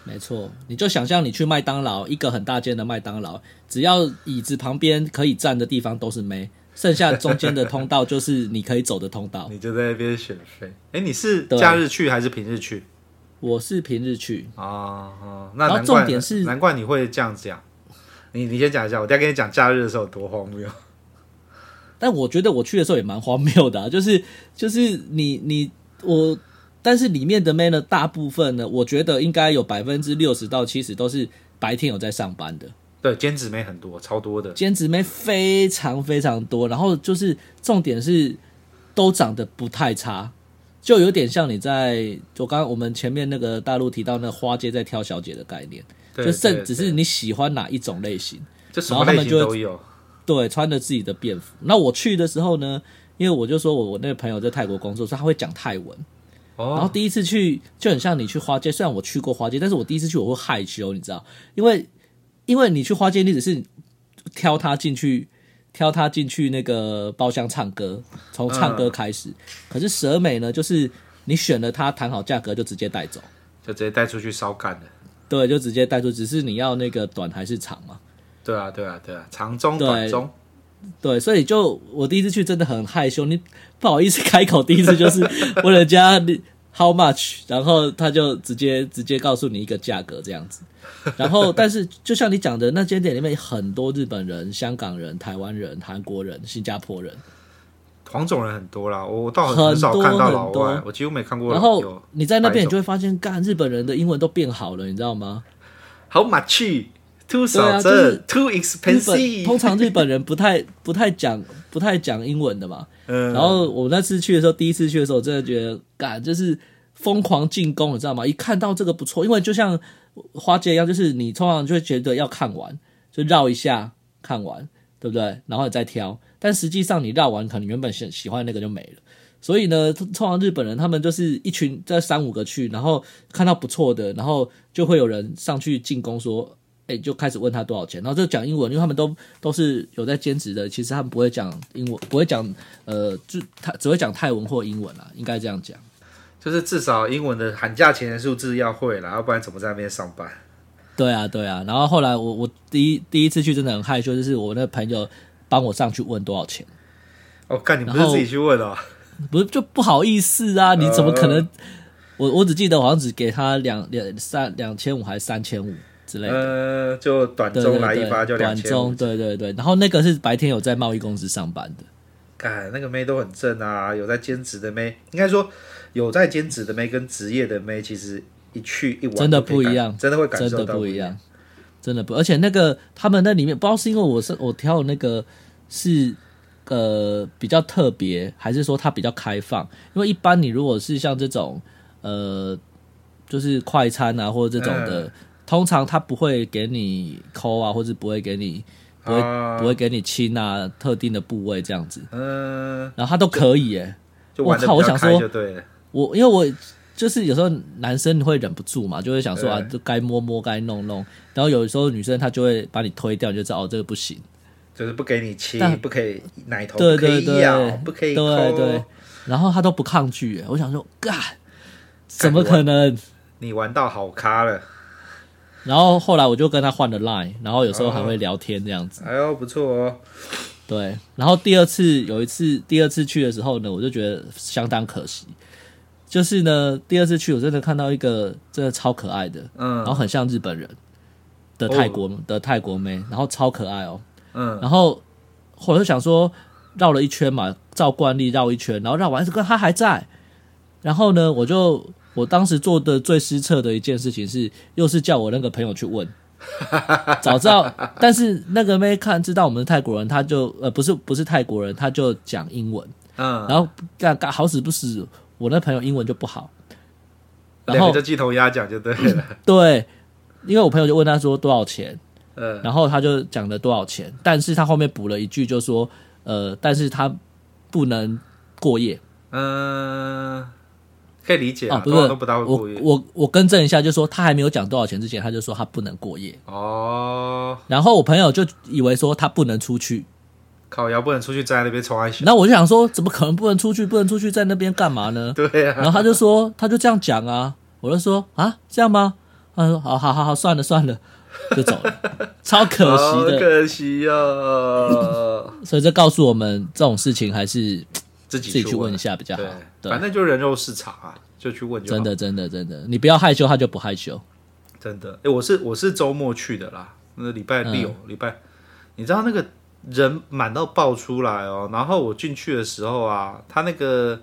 Speaker 1: 没错，你就想象你去麦当劳，一个很大间的麦当劳，只要椅子旁边可以站的地方都是妹，剩下中间的通道就是你可以走的通道。
Speaker 2: 你就在那边选妃。哎，你是假日去还是平日去？
Speaker 1: 我是平日去
Speaker 2: 啊、哦。那然后重点是，难怪你会这样讲。你你先讲一下，我再跟你讲假日的时候有多荒谬。
Speaker 1: 但我觉得我去的时候也蛮荒谬的、啊，就是就是你你我。但是里面的妹呢，大部分呢，我觉得应该有百分之六十到七十都是白天有在上班的。
Speaker 2: 对，兼职妹很多，超多的。
Speaker 1: 兼职妹非常非常多，然后就是重点是都长得不太差，就有点像你在就刚刚我们前面那个大陆提到那花街在挑小姐的概念，就甚只是你喜欢哪一种类型，
Speaker 2: 就什么类型都有。
Speaker 1: 对，穿着自己的便服。那我去的时候呢，因为我就说我我那个朋友在泰国工作，所以他会讲泰文。然后第一次去就很像你去花街，虽然我去过花街，但是我第一次去我会害羞，你知道，因为因为你去花街，你只是挑他进去，挑他进去那个包厢唱歌，从唱歌开始。嗯、可是蛇美呢，就是你选了他谈好价格就直接带走，
Speaker 2: 就直接带出去烧干的。
Speaker 1: 对，就直接带出，只是你要那个短还是长嘛？
Speaker 2: 对啊，对啊，对啊，长中短中。
Speaker 1: 对，所以就我第一次去真的很害羞，你不好意思开口。第一次就是 问人家 how much，然后他就直接直接告诉你一个价格这样子。然后，但是就像你讲的，那间店里面很多日本人、香港人、台湾人、韩国人、新加坡人，
Speaker 2: 黄种人很多啦。我倒很少看到老外，我几乎没看过。
Speaker 1: 然后你在那边，你就会发现，干日本人的英文都变好了，你知道
Speaker 2: 吗对啊，就是 too expensive。
Speaker 1: 通常日本人不太不太讲不太讲英文的嘛。嗯。然后我那次去的时候，第一次去的时候，我真的觉得，干就是疯狂进攻，你知道吗？一看到这个不错，因为就像花街一样，就是你通常就会觉得要看完，就绕一下看完，对不对？然后你再挑。但实际上你绕完，可能原本喜喜欢那个就没了。所以呢，通常日本人他们就是一群在三五个去，然后看到不错的，然后就会有人上去进攻说，哎，就开始问他多少钱，然后就讲英文，因为他们都都是有在兼职的，其实他们不会讲英文，不会讲呃，就他只会讲泰文或英文啦，应该这样讲，
Speaker 2: 就是至少英文的喊价钱的数字要会啦，要不然怎么在那边上班？
Speaker 1: 对啊，对啊，然后后来我我第一第一次去真的很害羞，就是我那朋友帮我上去问多少钱，
Speaker 2: 哦，干你不是自己去问哦。
Speaker 1: 不是就不好意思啊？你怎么可能？呃、我我只记得我好像只给他两两三两千五还是三千五之类的。
Speaker 2: 呃，就短中来一发就两千。
Speaker 1: 短中对对对，然后那个是白天有在贸易公司上班的。
Speaker 2: 哎，那个妹都很正啊，有在兼职的妹，应该说有在兼职的妹跟职业的妹，其实一去一玩
Speaker 1: 真的不一样，
Speaker 2: 真的会感受到
Speaker 1: 真的不一样，真的不。而且那个他们那里面，不知道是因为我是我挑的那个是。呃，比较特别，还是说它比较开放？因为一般你如果是像这种，呃，就是快餐啊或者这种的，嗯、通常他不会给你抠啊，或者不会给你不会、啊、不会给你亲啊，特定的部位这样子。嗯，然后他都可以耶。我靠，我想说，我因为我就是有时候男生会忍不住嘛，就会想说啊，就该摸摸，该弄弄。然后有时候女生她就会把你推掉，你就知道哦，这个不行。
Speaker 2: 就是不给你亲，不可以奶头，不可以咬，不可以抠，
Speaker 1: 对对。然后他都不抗拒，我想说，干，怎么可能？
Speaker 2: 你玩到好咖了。
Speaker 1: 然后后来我就跟他换了 Line，然后有时候还会聊天这样子。
Speaker 2: 哎呦，不错哦。
Speaker 1: 对，然后第二次有一次，第二次去的时候呢，我就觉得相当可惜。就是呢，第二次去我真的看到一个真的超可爱的，嗯，然后很像日本人的泰国的泰国妹，然后超可爱哦。嗯，然后我就想说绕了一圈嘛，照惯例绕一圈，然后绕完这个他还在，然后呢，我就我当时做的最失策的一件事情是，又是叫我那个朋友去问，早知道，但是那个妹看知道我们是泰国人，他就呃不是不是泰国人，他就讲英文，嗯，然后干干好死不死，我那朋友英文就不好，
Speaker 2: 然后就鸡同鸭讲就对了，
Speaker 1: 对，因为我朋友就问他说多少钱。嗯，然后他就讲了多少钱，但是他后面补了一句，就说，呃，但是他不能过夜。
Speaker 2: 嗯、呃，可以理解
Speaker 1: 啊，不是，我我我更正一下，就说他还没有讲多少钱之前，他就说他不能过夜。哦，然后我朋友就以为说他不能出去，
Speaker 2: 烤窑不能出去，在那边冲安全。
Speaker 1: 那我就想说，怎么可能不能出去？不能出去，在那边干嘛呢？
Speaker 2: 对呀、啊。
Speaker 1: 然后他就说，他就这样讲啊，我就说啊，这样吗？他说，好好好好，算了算了。就走了，超可惜的，
Speaker 2: 可惜啊！
Speaker 1: 所以这告诉我们，这种事情还是
Speaker 2: 自己
Speaker 1: 自己去问一下比较好。
Speaker 2: 对，反正就人肉市场啊，就去问就好。
Speaker 1: 真的，真的，真的，你不要害羞，他就不害羞。
Speaker 2: 真的，哎，我是我是周末去的啦，那礼拜六礼拜，你知道那个人满到爆出来哦。然后我进去的时候啊，他那个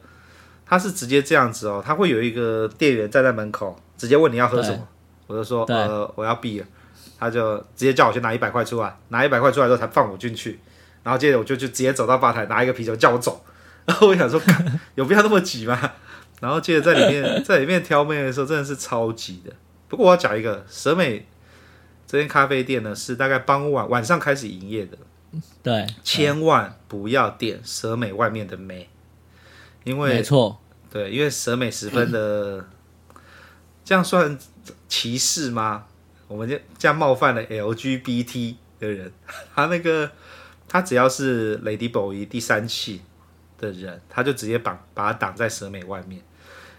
Speaker 2: 他是直接这样子哦，他会有一个店员站在门口，直接问你要喝什么，我就说呃我要 beer。他就直接叫我先拿一百块出来，拿一百块出来之后才放我进去，然后接着我就就直接走到吧台拿一个啤酒叫我走，然后我想说有必要那么挤吗？然后接着在里面 在里面挑妹的时候真的是超挤的。不过我要讲一个蛇美这间咖啡店呢是大概傍晚晚上开始营业的，
Speaker 1: 对，
Speaker 2: 千万不要点蛇美外面的妹，因为
Speaker 1: 没错，
Speaker 2: 对，因为蛇美十分的 这样算歧视吗？我们就这样冒犯了 LGBT 的人，他那个他只要是 Ladyboy 第三期的人，他就直接绑把他挡在蛇美外面。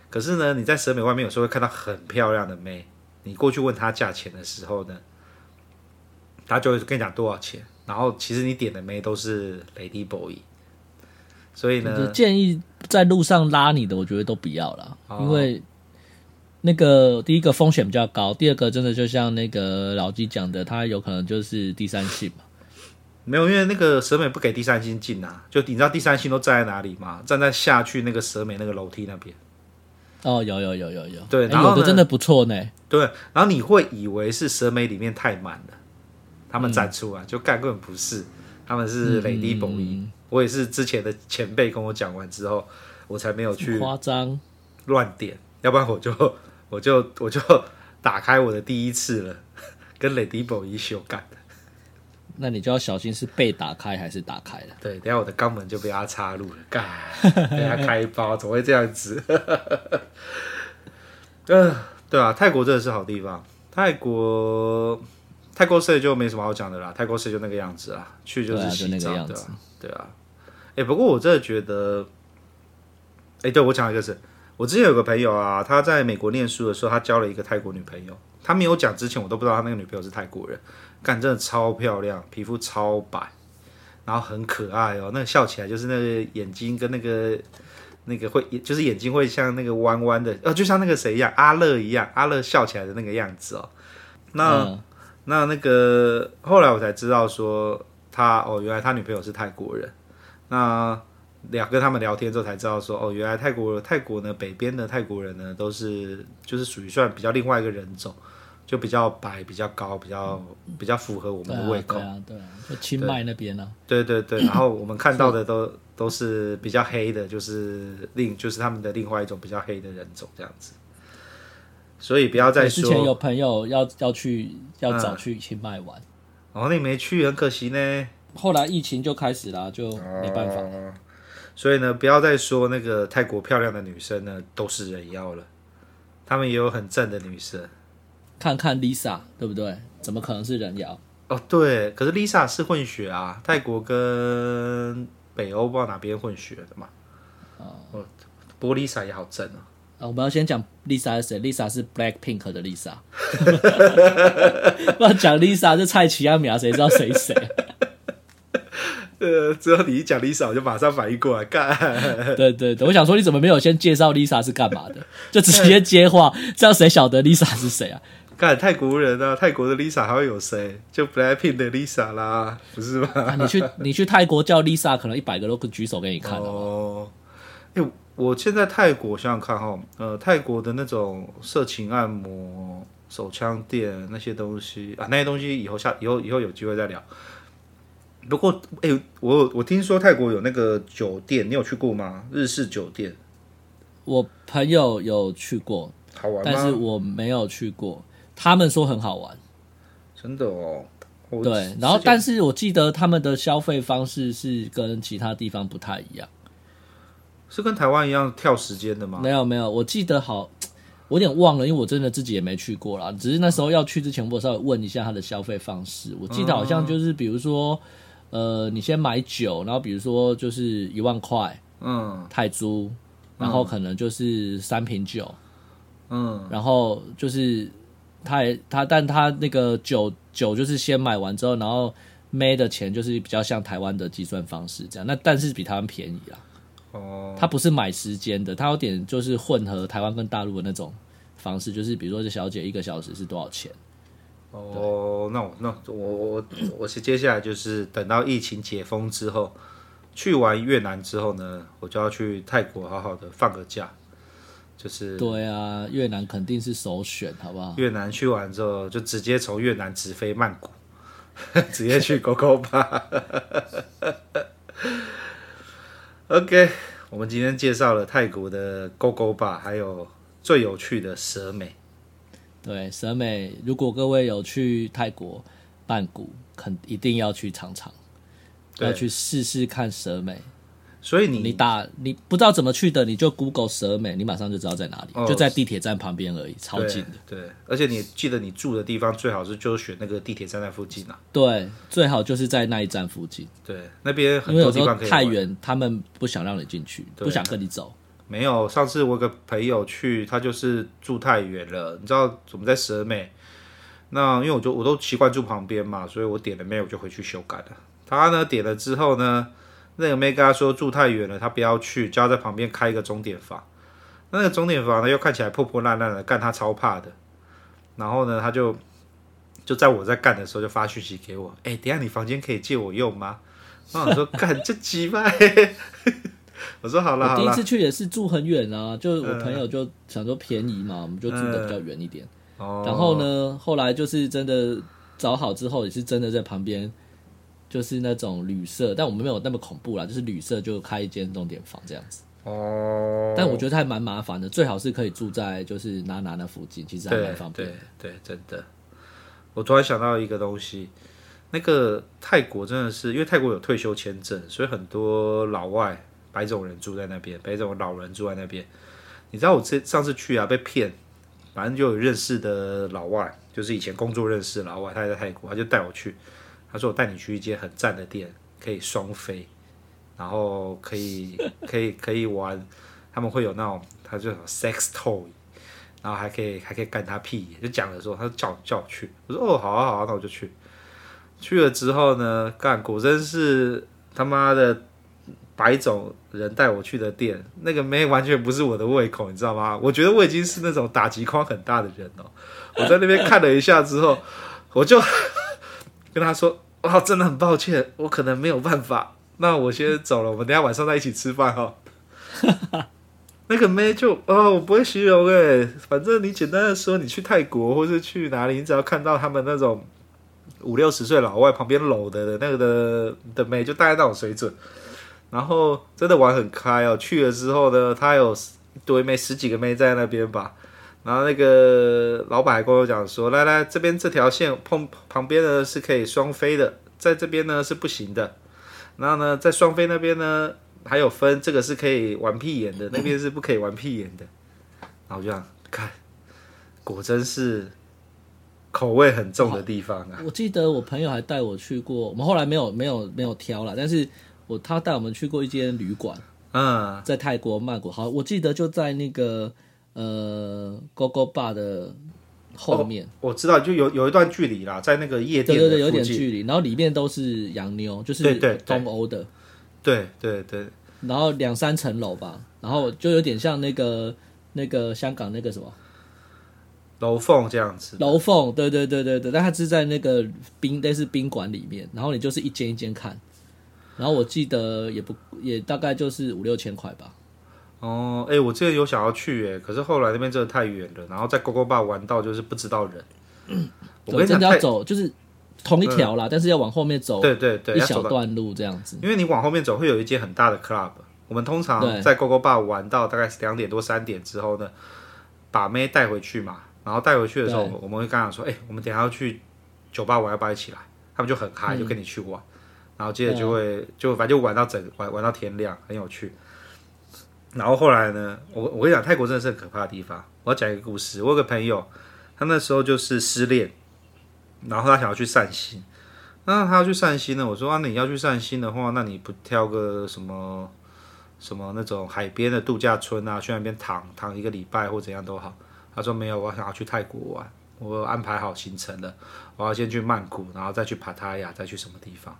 Speaker 2: 可是呢，你在蛇美外面有时候会看到很漂亮的妹，你过去问她价钱的时候呢，她就会跟你讲多少钱。然后其实你点的妹都是 Ladyboy，所以呢，
Speaker 1: 建议在路上拉你的，我觉得都不要了，哦、因为。那个第一个风险比较高，第二个真的就像那个老纪讲的，他有可能就是第三性嘛。
Speaker 2: 没有，因为那个蛇美不给第三星进啊，就你知道第三星都站在哪里吗？站在下去那个蛇美那个楼梯那边。
Speaker 1: 哦，有有有有有。
Speaker 2: 对，然后、
Speaker 1: 欸、有的真的不错呢。
Speaker 2: 对，然后你会以为是蛇美里面太满了，他们站出来、嗯、就根本不是，他们是 Ladyboy。嗯、我也是之前的前辈跟我讲完之后，我才没有去
Speaker 1: 夸张
Speaker 2: 乱点，要不然我就。我就我就打开我的第一次了，跟 Ladyboy 一修改的。
Speaker 1: 那你就要小心是被打开还是打开了。
Speaker 2: 对，等下我的肛门就被他插入了，干，被他开包，怎么会这样子？嗯，对啊，泰国真的是好地方。泰国泰国市就没什么好讲的啦，泰国市就那个样子啦，去就是洗澡，对啊，对啊。哎，不过我真的觉得，哎，对我讲一个是，我之前有个朋友啊，他在美国念书的时候，他交了一个泰国女朋友。他没有讲之前，我都不知道他那个女朋友是泰国人。干，真的超漂亮，皮肤超白，然后很可爱哦。那个笑起来就是那个眼睛跟那个那个会，就是眼睛会像那个弯弯的，哦，就像那个谁一样，阿乐一样，阿乐笑起来的那个样子哦。那、嗯、那那个后来我才知道说他哦，原来他女朋友是泰国人。那两跟他们聊天之后才知道说哦，原来泰国泰国呢，北边的泰国人呢都是就是属于算比较另外一个人种。就比较白，比较高，比较比较符合我们的胃口。
Speaker 1: 对啊，对啊，就清迈那边呢、啊。
Speaker 2: 对对对，然后我们看到的都都是比较黑的，就是另就是他们的另外一种比较黑的人种这样子。所以不要再说。之
Speaker 1: 前有朋友要要去要找去清迈玩，
Speaker 2: 嗯，哦，你没去，很可惜呢。
Speaker 1: 后来疫情就开始了，就没办法。
Speaker 2: 哦。所以呢，不要再说那个泰国漂亮的女生呢都是人妖了，他们也有很正的女生。
Speaker 1: 看看 Lisa 对不对？怎么可能是人妖？
Speaker 2: 哦，对，可是 Lisa 是混血啊，泰国跟北欧不知道哪边混血的嘛。哦，不过 Lisa 也好正啊。
Speaker 1: 啊，我们要先讲 Lisa 是谁？Lisa 是 Blackpink 的 Lisa。不要讲 Lisa 是蔡奇亚米亚，谁知道谁谁？
Speaker 2: 呃，只要你一讲 Lisa，我就马上反应过来。干，
Speaker 1: 对对对，我想说你怎么没有先介绍 Lisa 是干嘛的？就直接接话，这样谁晓得 Lisa 是谁啊？
Speaker 2: 看泰国人啊，泰国的 Lisa 还会有谁？就 Blackpink 的 Lisa 啦，不是吗？
Speaker 1: 啊、你去你去泰国叫 Lisa，可能一百个都举手给你看
Speaker 2: 哦。哎、欸，我现在泰国想想看哈，呃，泰国的那种色情按摩、手枪店那些东西啊，那些东西以后下以后以后有机会再聊。不过，哎、欸，我我听说泰国有那个酒店，你有去过吗？日式酒店，
Speaker 1: 我朋友有去过，
Speaker 2: 好玩吗？
Speaker 1: 但是我没有去过。他们说很好玩，
Speaker 2: 真的哦。
Speaker 1: 对，然后但是我记得他们的消费方式是跟其他地方不太一样，
Speaker 2: 是跟台湾一样跳时间的吗？
Speaker 1: 没有没有，我记得好，我有点忘了，因为我真的自己也没去过啦。只是那时候要去之前，我稍微问一下他的消费方式。我记得好像就是比如说，呃，你先买酒，然后比如说就是一万块，嗯，泰铢，然后可能就是三瓶酒，嗯，然后就是。他也他，但他那个酒酒就是先买完之后，然后妹的钱就是比较像台湾的计算方式这样，那但是比台湾便宜啦。哦，他不是买时间的，他有点就是混合台湾跟大陆的那种方式，就是比如说这小姐一个小时是多少钱？
Speaker 2: 哦，那我那我我我是接下来就是等到疫情解封之后，去完越南之后呢，我就要去泰国好好的放个假。就是
Speaker 1: 对啊，越南肯定是首选，好不好？
Speaker 2: 越南去完之后，就直接从越南直飞曼谷，直接去勾勾吧。OK，我们今天介绍了泰国的勾勾吧，还有最有趣的蛇美。
Speaker 1: 对，蛇美，如果各位有去泰国曼谷，肯一定要去尝尝，要去试试看蛇美。
Speaker 2: 所以你
Speaker 1: 你打你不知道怎么去的，你就 Google 蛇美，你马上就知道在哪里，哦、就在地铁站旁边而已，超近的。
Speaker 2: 对，而且你记得你住的地方最好是就选那个地铁站在附近啊。
Speaker 1: 对，最好就是在那一站附近。
Speaker 2: 对，那边很多地方可以。
Speaker 1: 太远，他们不想让你进去，不想跟你走。
Speaker 2: 没有，上次我有个朋友去，他就是住太远了，你知道怎么在蛇美？那因为我就我都习惯住旁边嘛，所以我点了没我就回去修改了。他呢点了之后呢？那个妹跟他说住太远了，他不要去，就要在旁边开一个钟点房。那个钟点房呢，又看起来破破烂烂的，干他超怕的。然后呢，他就就在我在干的时候，就发讯息给我，哎、欸，等一下你房间可以借我用吗？然后我说干这鸡巴，我说好了好了。
Speaker 1: 我第一次去也是住很远啊，就我朋友就想说便宜嘛，我们就住的比较远一点。
Speaker 2: 哦、
Speaker 1: 然后呢，后来就是真的找好之后，也是真的在旁边。就是那种旅社，但我们没有那么恐怖啦。就是旅社就开一间钟点房这样子。哦。但我觉得还蛮麻烦的，最好是可以住在就是哪哪那附近，其实还蛮方便的。
Speaker 2: 对，真的。我突然想到一个东西，那个泰国真的是，因为泰国有退休签证，所以很多老外白种人住在那边，白种老人住在那边。你知道我这上次去啊，被骗，反正就有认识的老外，就是以前工作认识的老外，他在泰国，他就带我去，他说我带你去一间很赞的店，可以双飞，然后可以可以可以玩，他们会有那种，他就什么 sex toy。然后还可以还可以干他屁，就讲的时候，他就叫叫我去，我说哦好啊好啊，那我就去。去了之后呢，干果真是他妈的白种人带我去的店，那个妹完全不是我的胃口，你知道吗？我觉得我已经是那种打击框很大的人哦。我在那边看了一下之后，我就跟他说，哦，真的很抱歉，我可能没有办法，那我先走了，我们等下晚上再一起吃饭哈。那个妹就哦，我不会形容诶，反正你简单的说，你去泰国或是去哪里，你只要看到他们那种五六十岁老外旁边搂的的那个的的妹，就大概那种水准。然后真的玩很开哦，去了之后呢，他有一堆妹，十几个妹在那边吧。然后那个老板还跟我讲说，来来，这边这条线碰旁边呢是可以双飞的，在这边呢是不行的。然后呢，在双飞那边呢。还有分，这个是可以玩屁眼的，那边是不可以玩屁眼的。然后我就这样看，果真是口味很重的地方啊！
Speaker 1: 我记得我朋友还带我去过，我们后来没有没有没有挑了，但是我他带我们去过一间旅馆，嗯，在泰国曼谷。好，我记得就在那个呃 GoGo Bar 的后面。
Speaker 2: 哦，我知道，就有有一段距离啦，在那个夜店，
Speaker 1: 对对对，有点距离。然后里面都是洋妞，就是东欧的。
Speaker 2: 对对对，
Speaker 1: 然后两三层楼吧，然后就有点像那个那个香港那个什么
Speaker 2: 楼凤这样子。
Speaker 1: 楼凤，对对对对对，但它是在那个宾类似宾馆里面，然后你就是一间一间看，然后我记得也不也大概就是五六千块吧。
Speaker 2: 哦，哎，我之前有想要去哎，可是后来那边真的太远了，然后在 GoGo Bar 玩到就是不知道人。
Speaker 1: 嗯，我跟你讲，真的要走就是。同一条啦，但是要往后面走，对对对，一小段路这样子。
Speaker 2: 因为你往后面走会有一间很大的 club，我们通常在 GoGo Bar 玩到大概是两点多三点之后呢，把妹带回去嘛，然后带回去的时候，我们会跟他说，哎、欸，我们等下要去酒吧玩，要不要一起来？他们就很嗨，就跟你去玩，嗯、然后接着就会就反正就玩到整玩玩到天亮，很有趣。然后后来呢，我我跟你讲，泰国真的是很可怕的地方。我要讲一个故事，我有个朋友，他那时候就是失恋。然后他想要去散心，那他要去散心呢？我说啊，你要去散心的话，那你不挑个什么什么那种海边的度假村啊，去那边躺躺一个礼拜或怎样都好。他说没有，我想要去泰国玩，我安排好行程了，我要先去曼谷，然后再去帕塔亚，再去什么地方。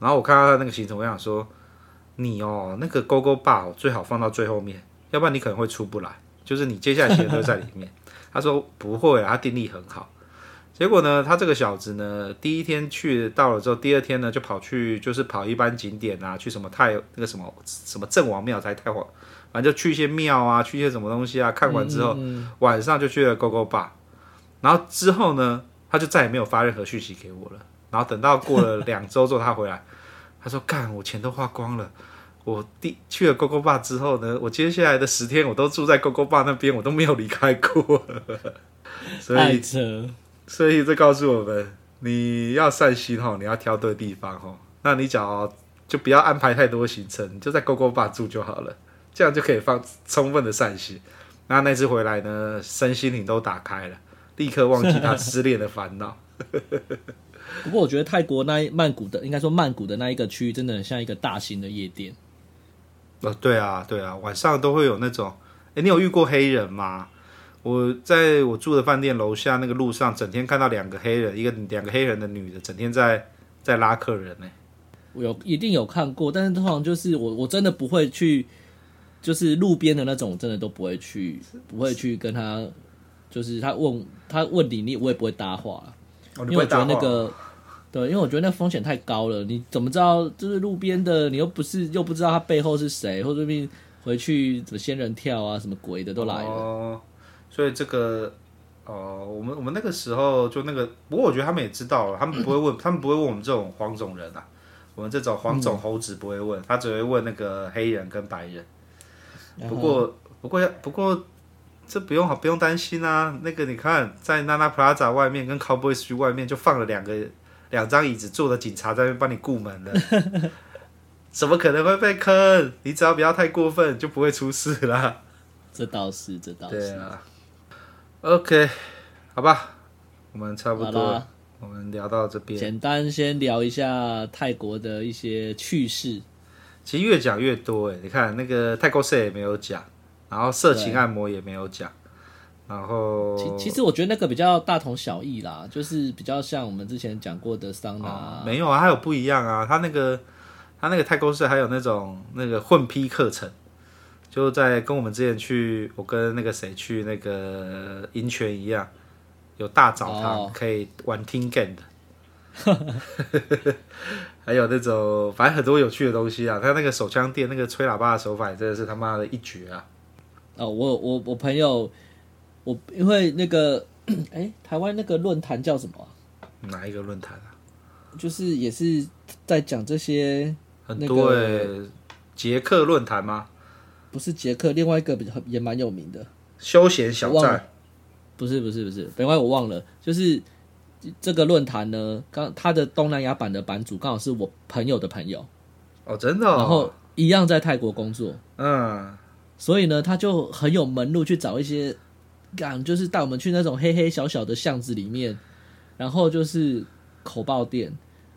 Speaker 2: 然后我看到他那个行程，我想说你哦，那个勾勾爸哦最好放到最后面，要不然你可能会出不来，就是你接下来行程都在里面。他说不会啊，他定力很好。结果呢，他这个小子呢，第一天去到了之后，第二天呢就跑去，就是跑一般景点啊，去什么太那个什么什么郑王庙才太皇，反正就去一些庙啊，去一些什么东西啊，看完之后，嗯嗯、晚上就去了 GoGo Bar，然后之后呢，他就再也没有发任何讯息给我了。然后等到过了两周之后，他回来，他说：“干，我钱都花光了，我第去了 GoGo 之后呢，我接下来的十天我都住在 GoGo 那边，我都没有离开过。”所以。所以这告诉我们，你要散心哈，你要挑对地方哈。那你讲就不要安排太多行程，你就在 GoGo 住就好了，这样就可以放充分的散心。那那次回来呢，身心灵都打开了，立刻忘记他失恋的烦恼。
Speaker 1: 不过我觉得泰国那曼谷的，应该说曼谷的那一个区域，真的很像一个大型的夜店。
Speaker 2: 呃，对啊，对啊，晚上都会有那种。哎，你有遇过黑人吗？我在我住的饭店楼下那个路上，整天看到两个黑人，一个两个黑人的女的，整天在在拉客人呢。
Speaker 1: 我有一定有看过，但是通常就是我我真的不会去，就是路边的那种，真的都不会去，不会去跟他，就是他问他问你，你我也不会搭话，
Speaker 2: 哦，
Speaker 1: 因为我觉得那个 对，因为我觉得那风险太高了，你怎么知道就是路边的，你又不是又不知道他背后是谁，或者回去什么仙人跳啊，什么鬼的都来了。哦
Speaker 2: 所以这个，哦，我们我们那个时候就那个，不过我觉得他们也知道了，他们不会问，他们不会问我们这种黄种人啊，我们这种黄种猴子不会问，他只会问那个黑人跟白人。不过不过要不过这不用好不用担心啊，那个你看在娜娜 Plaza 外面跟 Cowboy 区外面就放了两个两张椅子坐的警察在那边帮你顾门的，怎么可能会被坑？你只要不要太过分，就不会出事啦。
Speaker 1: 这倒是，这倒是。对啊。
Speaker 2: OK，好吧，我们差不多，我们聊到这边。
Speaker 1: 简单先聊一下泰国的一些趣事。
Speaker 2: 其实越讲越多哎，你看那个泰国 C 也没有讲，然后色情按摩也没有讲。然后，
Speaker 1: 其其实我觉得那个比较大同小异啦，就是比较像我们之前讲过的桑拿、
Speaker 2: 哦。没有啊，还有不一样啊。他那个他那个泰国式还有那种那个混批课程，就在跟我们之前去，我跟那个谁去那个银泉一样，有大澡堂可以玩听 game 的。还有那种反正很多有趣的东西啊。他那个手枪店那个吹喇叭的手法，真的是他妈的一绝啊！
Speaker 1: 哦，我我我朋友。我因为那个，哎、欸，台湾那个论坛叫什么、啊？
Speaker 2: 哪一个论坛啊？
Speaker 1: 就是也是在讲这些、那个、
Speaker 2: 很多诶，捷克论坛吗？
Speaker 1: 不是捷克，另外一个比较也蛮有名的
Speaker 2: 休闲小站。
Speaker 1: 不是不是不是，别怪我忘了。就是这个论坛呢，刚他的东南亚版的版主刚好是我朋友的朋友
Speaker 2: 哦，真的、哦。
Speaker 1: 然后一样在泰国工作，
Speaker 2: 嗯，
Speaker 1: 所以呢，他就很有门路去找一些。就是带我们去那种黑黑小小的巷子里面，然后就是口爆店，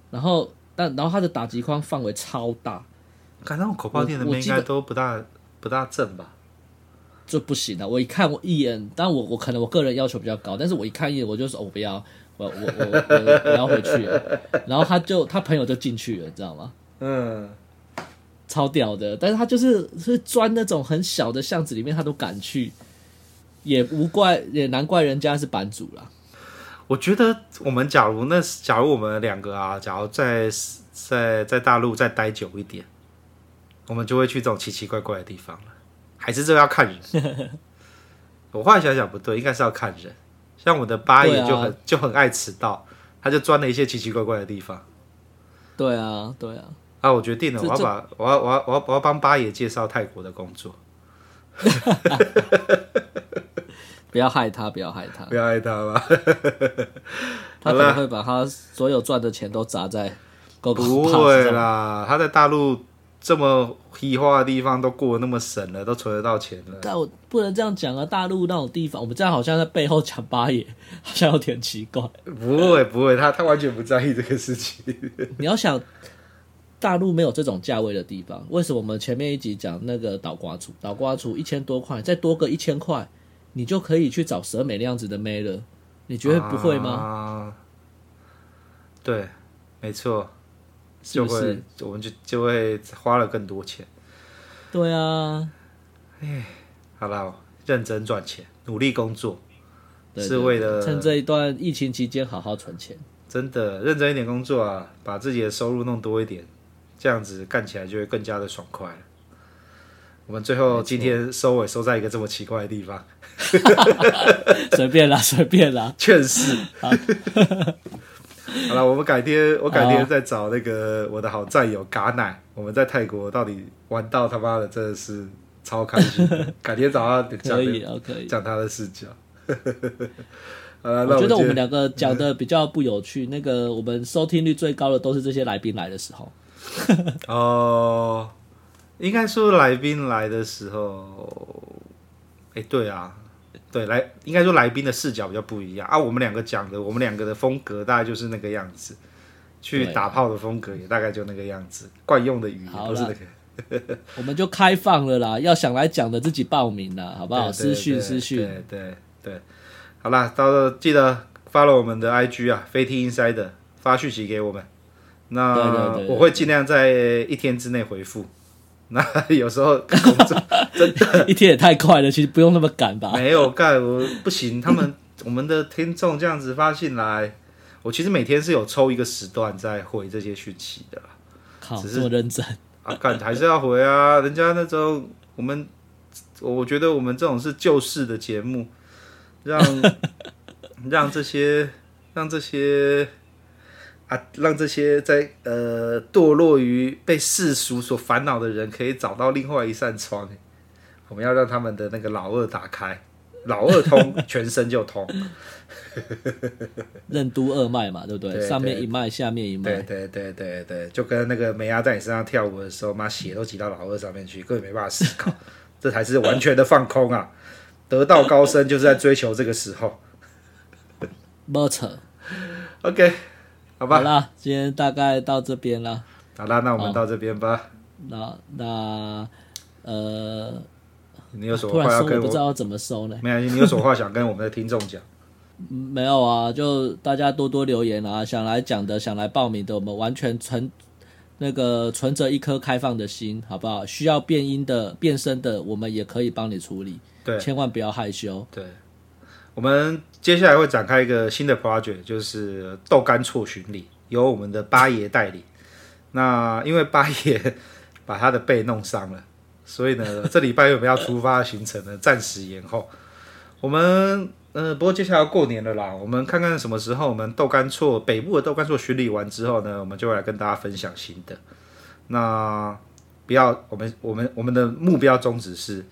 Speaker 1: 然后但然后他的打击框范围超大，
Speaker 2: 看那种口爆店的妹应该都不大不大正吧？
Speaker 1: 就不行的，我一看我一眼，但我我可能我个人要求比较高，但是我一看一眼我就说我不要，我我我我，我要回去了，然后他就他朋友就进去了，你知道吗？
Speaker 2: 嗯，
Speaker 1: 超屌的，但是他就是是钻那种很小的巷子里面，他都敢去。也无怪，也难怪人家是版主啦。
Speaker 2: 我觉得我们假如那，假如我们两个啊，假如在在在大陆再待久一点，我们就会去这种奇奇怪怪的地方了。还是这个要看人。我后来想想不对，应该是要看人。像我的八爷就很、啊、就很爱迟到，他就钻了一些奇奇怪怪的地方。
Speaker 1: 对啊，对啊。
Speaker 2: 啊，我决定了，我要把我要我要我要我要帮八爷介绍泰国的工作。
Speaker 1: 不要害他，不要害他，
Speaker 2: 不要害他吧。
Speaker 1: 他可能会把他所有赚的钱都砸在狗狗。
Speaker 2: 不会啦，他在大陆这么黑化的地方都过得那么省了，都存得到钱了。
Speaker 1: 但我不能这样讲啊，大陆那种地方，我们这样好像在背后讲八爷，好像有点奇怪。
Speaker 2: 不会不会，他他完全不在意这个事情。
Speaker 1: 你要想，大陆没有这种价位的地方，为什么我们前面一集讲那个倒瓜厨，倒瓜厨一千多块，再多个一千块？你就可以去找蛇美那样子的妹了，你觉得不会吗？
Speaker 2: 啊、对，没错，就会，是是我们就就会花了更多钱。
Speaker 1: 对啊，
Speaker 2: 哎，好了，认真赚钱，努力工作，是为了
Speaker 1: 趁这一段疫情期间好好存钱。
Speaker 2: 真的，认真一点工作啊，把自己的收入弄多一点，这样子干起来就会更加的爽快了。我们最后今天收尾收在一个这么奇怪的地方，
Speaker 1: 随便啦，随便啦，
Speaker 2: 劝世。好 了，我们改天我改天再找那个我的好战友嘎奶，我们在泰国到底玩到他妈的真的是超开心。改天找他讲，可以啊，可以讲他的视角。
Speaker 1: 我觉得我们两个讲的比较不有趣。那个我们收听率最高的都是这些来宾来的时候。
Speaker 2: 哦。应该说来宾来的时候，哎，对啊，对，来应该说来宾的视角比较不一样啊。我们两个讲的，我们两个的风格大概就是那个样子，去打炮的风格也大概就那个样子，惯用的语言都是那个。
Speaker 1: 我们就开放了啦，要想来讲的自己报名啦，好不好？私讯私讯，
Speaker 2: 对对对，好啦，到时候记得 follow 我们的 IG 啊，飞踢 Insider 发讯息给我们，那我会尽量在一天之内回复。那 有时候工作 真的，
Speaker 1: 一天也太快了，其实不用那么赶吧？
Speaker 2: 没有干，我不行。他们我们的听众这样子发信来，我其实每天是有抽一个时段在回这些讯息的。
Speaker 1: 靠，
Speaker 2: 只是
Speaker 1: 这么认真
Speaker 2: 啊？干还是要回啊？人家那种我们，我觉得我们这种是旧式的节目，让让这些让这些。啊，让这些在呃堕落于被世俗所烦恼的人，可以找到另外一扇窗。我们要让他们的那个老二打开。老二通，全身就通。
Speaker 1: 任督二脉嘛，对不对？对对上面一脉，下面一脉。
Speaker 2: 对对对对对，就跟那个梅亚在你身上跳舞的时候，妈血都挤到老二上面去，根本没办法思考。这才是完全的放空啊！得道高僧就是在追求这个时候。
Speaker 1: 没错。
Speaker 2: OK，好吧。
Speaker 1: 好啦，今天大概到这边了。
Speaker 2: 好啦，那我们到这边吧。
Speaker 1: 那那呃，
Speaker 2: 你有什么话我
Speaker 1: 不知道怎么收呢？
Speaker 2: 没有，你有什么话想跟我们的听众讲？
Speaker 1: 没有啊，就大家多多留言啊，想来讲的，想来报名的，我们完全存那个存着一颗开放的心，好不好？需要变音的、变声的，我们也可以帮你处理。
Speaker 2: 对，
Speaker 1: 千万不要害羞。
Speaker 2: 对，我们接下来会展开一个新的 project，就是豆干错巡礼，由我们的八爷带领。那因为八爷把他的背弄伤了，所以呢，这礼拜我们要出发行程呢，暂时延后。我们。呃，不过接下来要过年了啦，我们看看什么时候我们豆干错北部的豆干错巡礼完之后呢，我们就会来跟大家分享新的。那不要，我们我们我们的目标宗旨是，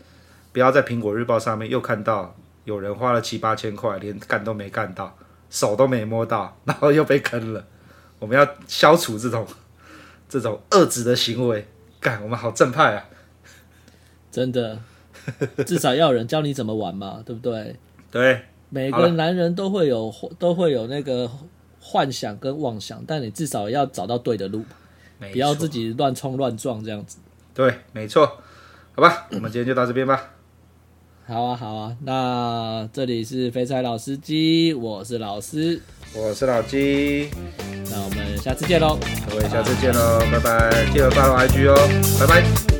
Speaker 2: 不要在苹果日报上面又看到有人花了七八千块，连干都没干到，手都没摸到，然后又被坑了。我们要消除这种这种恶质的行为，干，我们好正派啊！
Speaker 1: 真的，至少要有人教你怎么玩嘛，对不对？
Speaker 2: 对。
Speaker 1: 每个男人都会有都会有那个幻想跟妄想，但你至少要找到对的路，不要自己乱冲乱撞这样子。
Speaker 2: 对，没错。好吧，我们今天就到这边吧。
Speaker 1: 好啊，好啊。那这里是肥仔老司机，我是老师，
Speaker 2: 我是老鸡。
Speaker 1: 那我们下次见喽，
Speaker 2: 各位下次见喽，拜拜，记得 follow IG 哦，拜拜。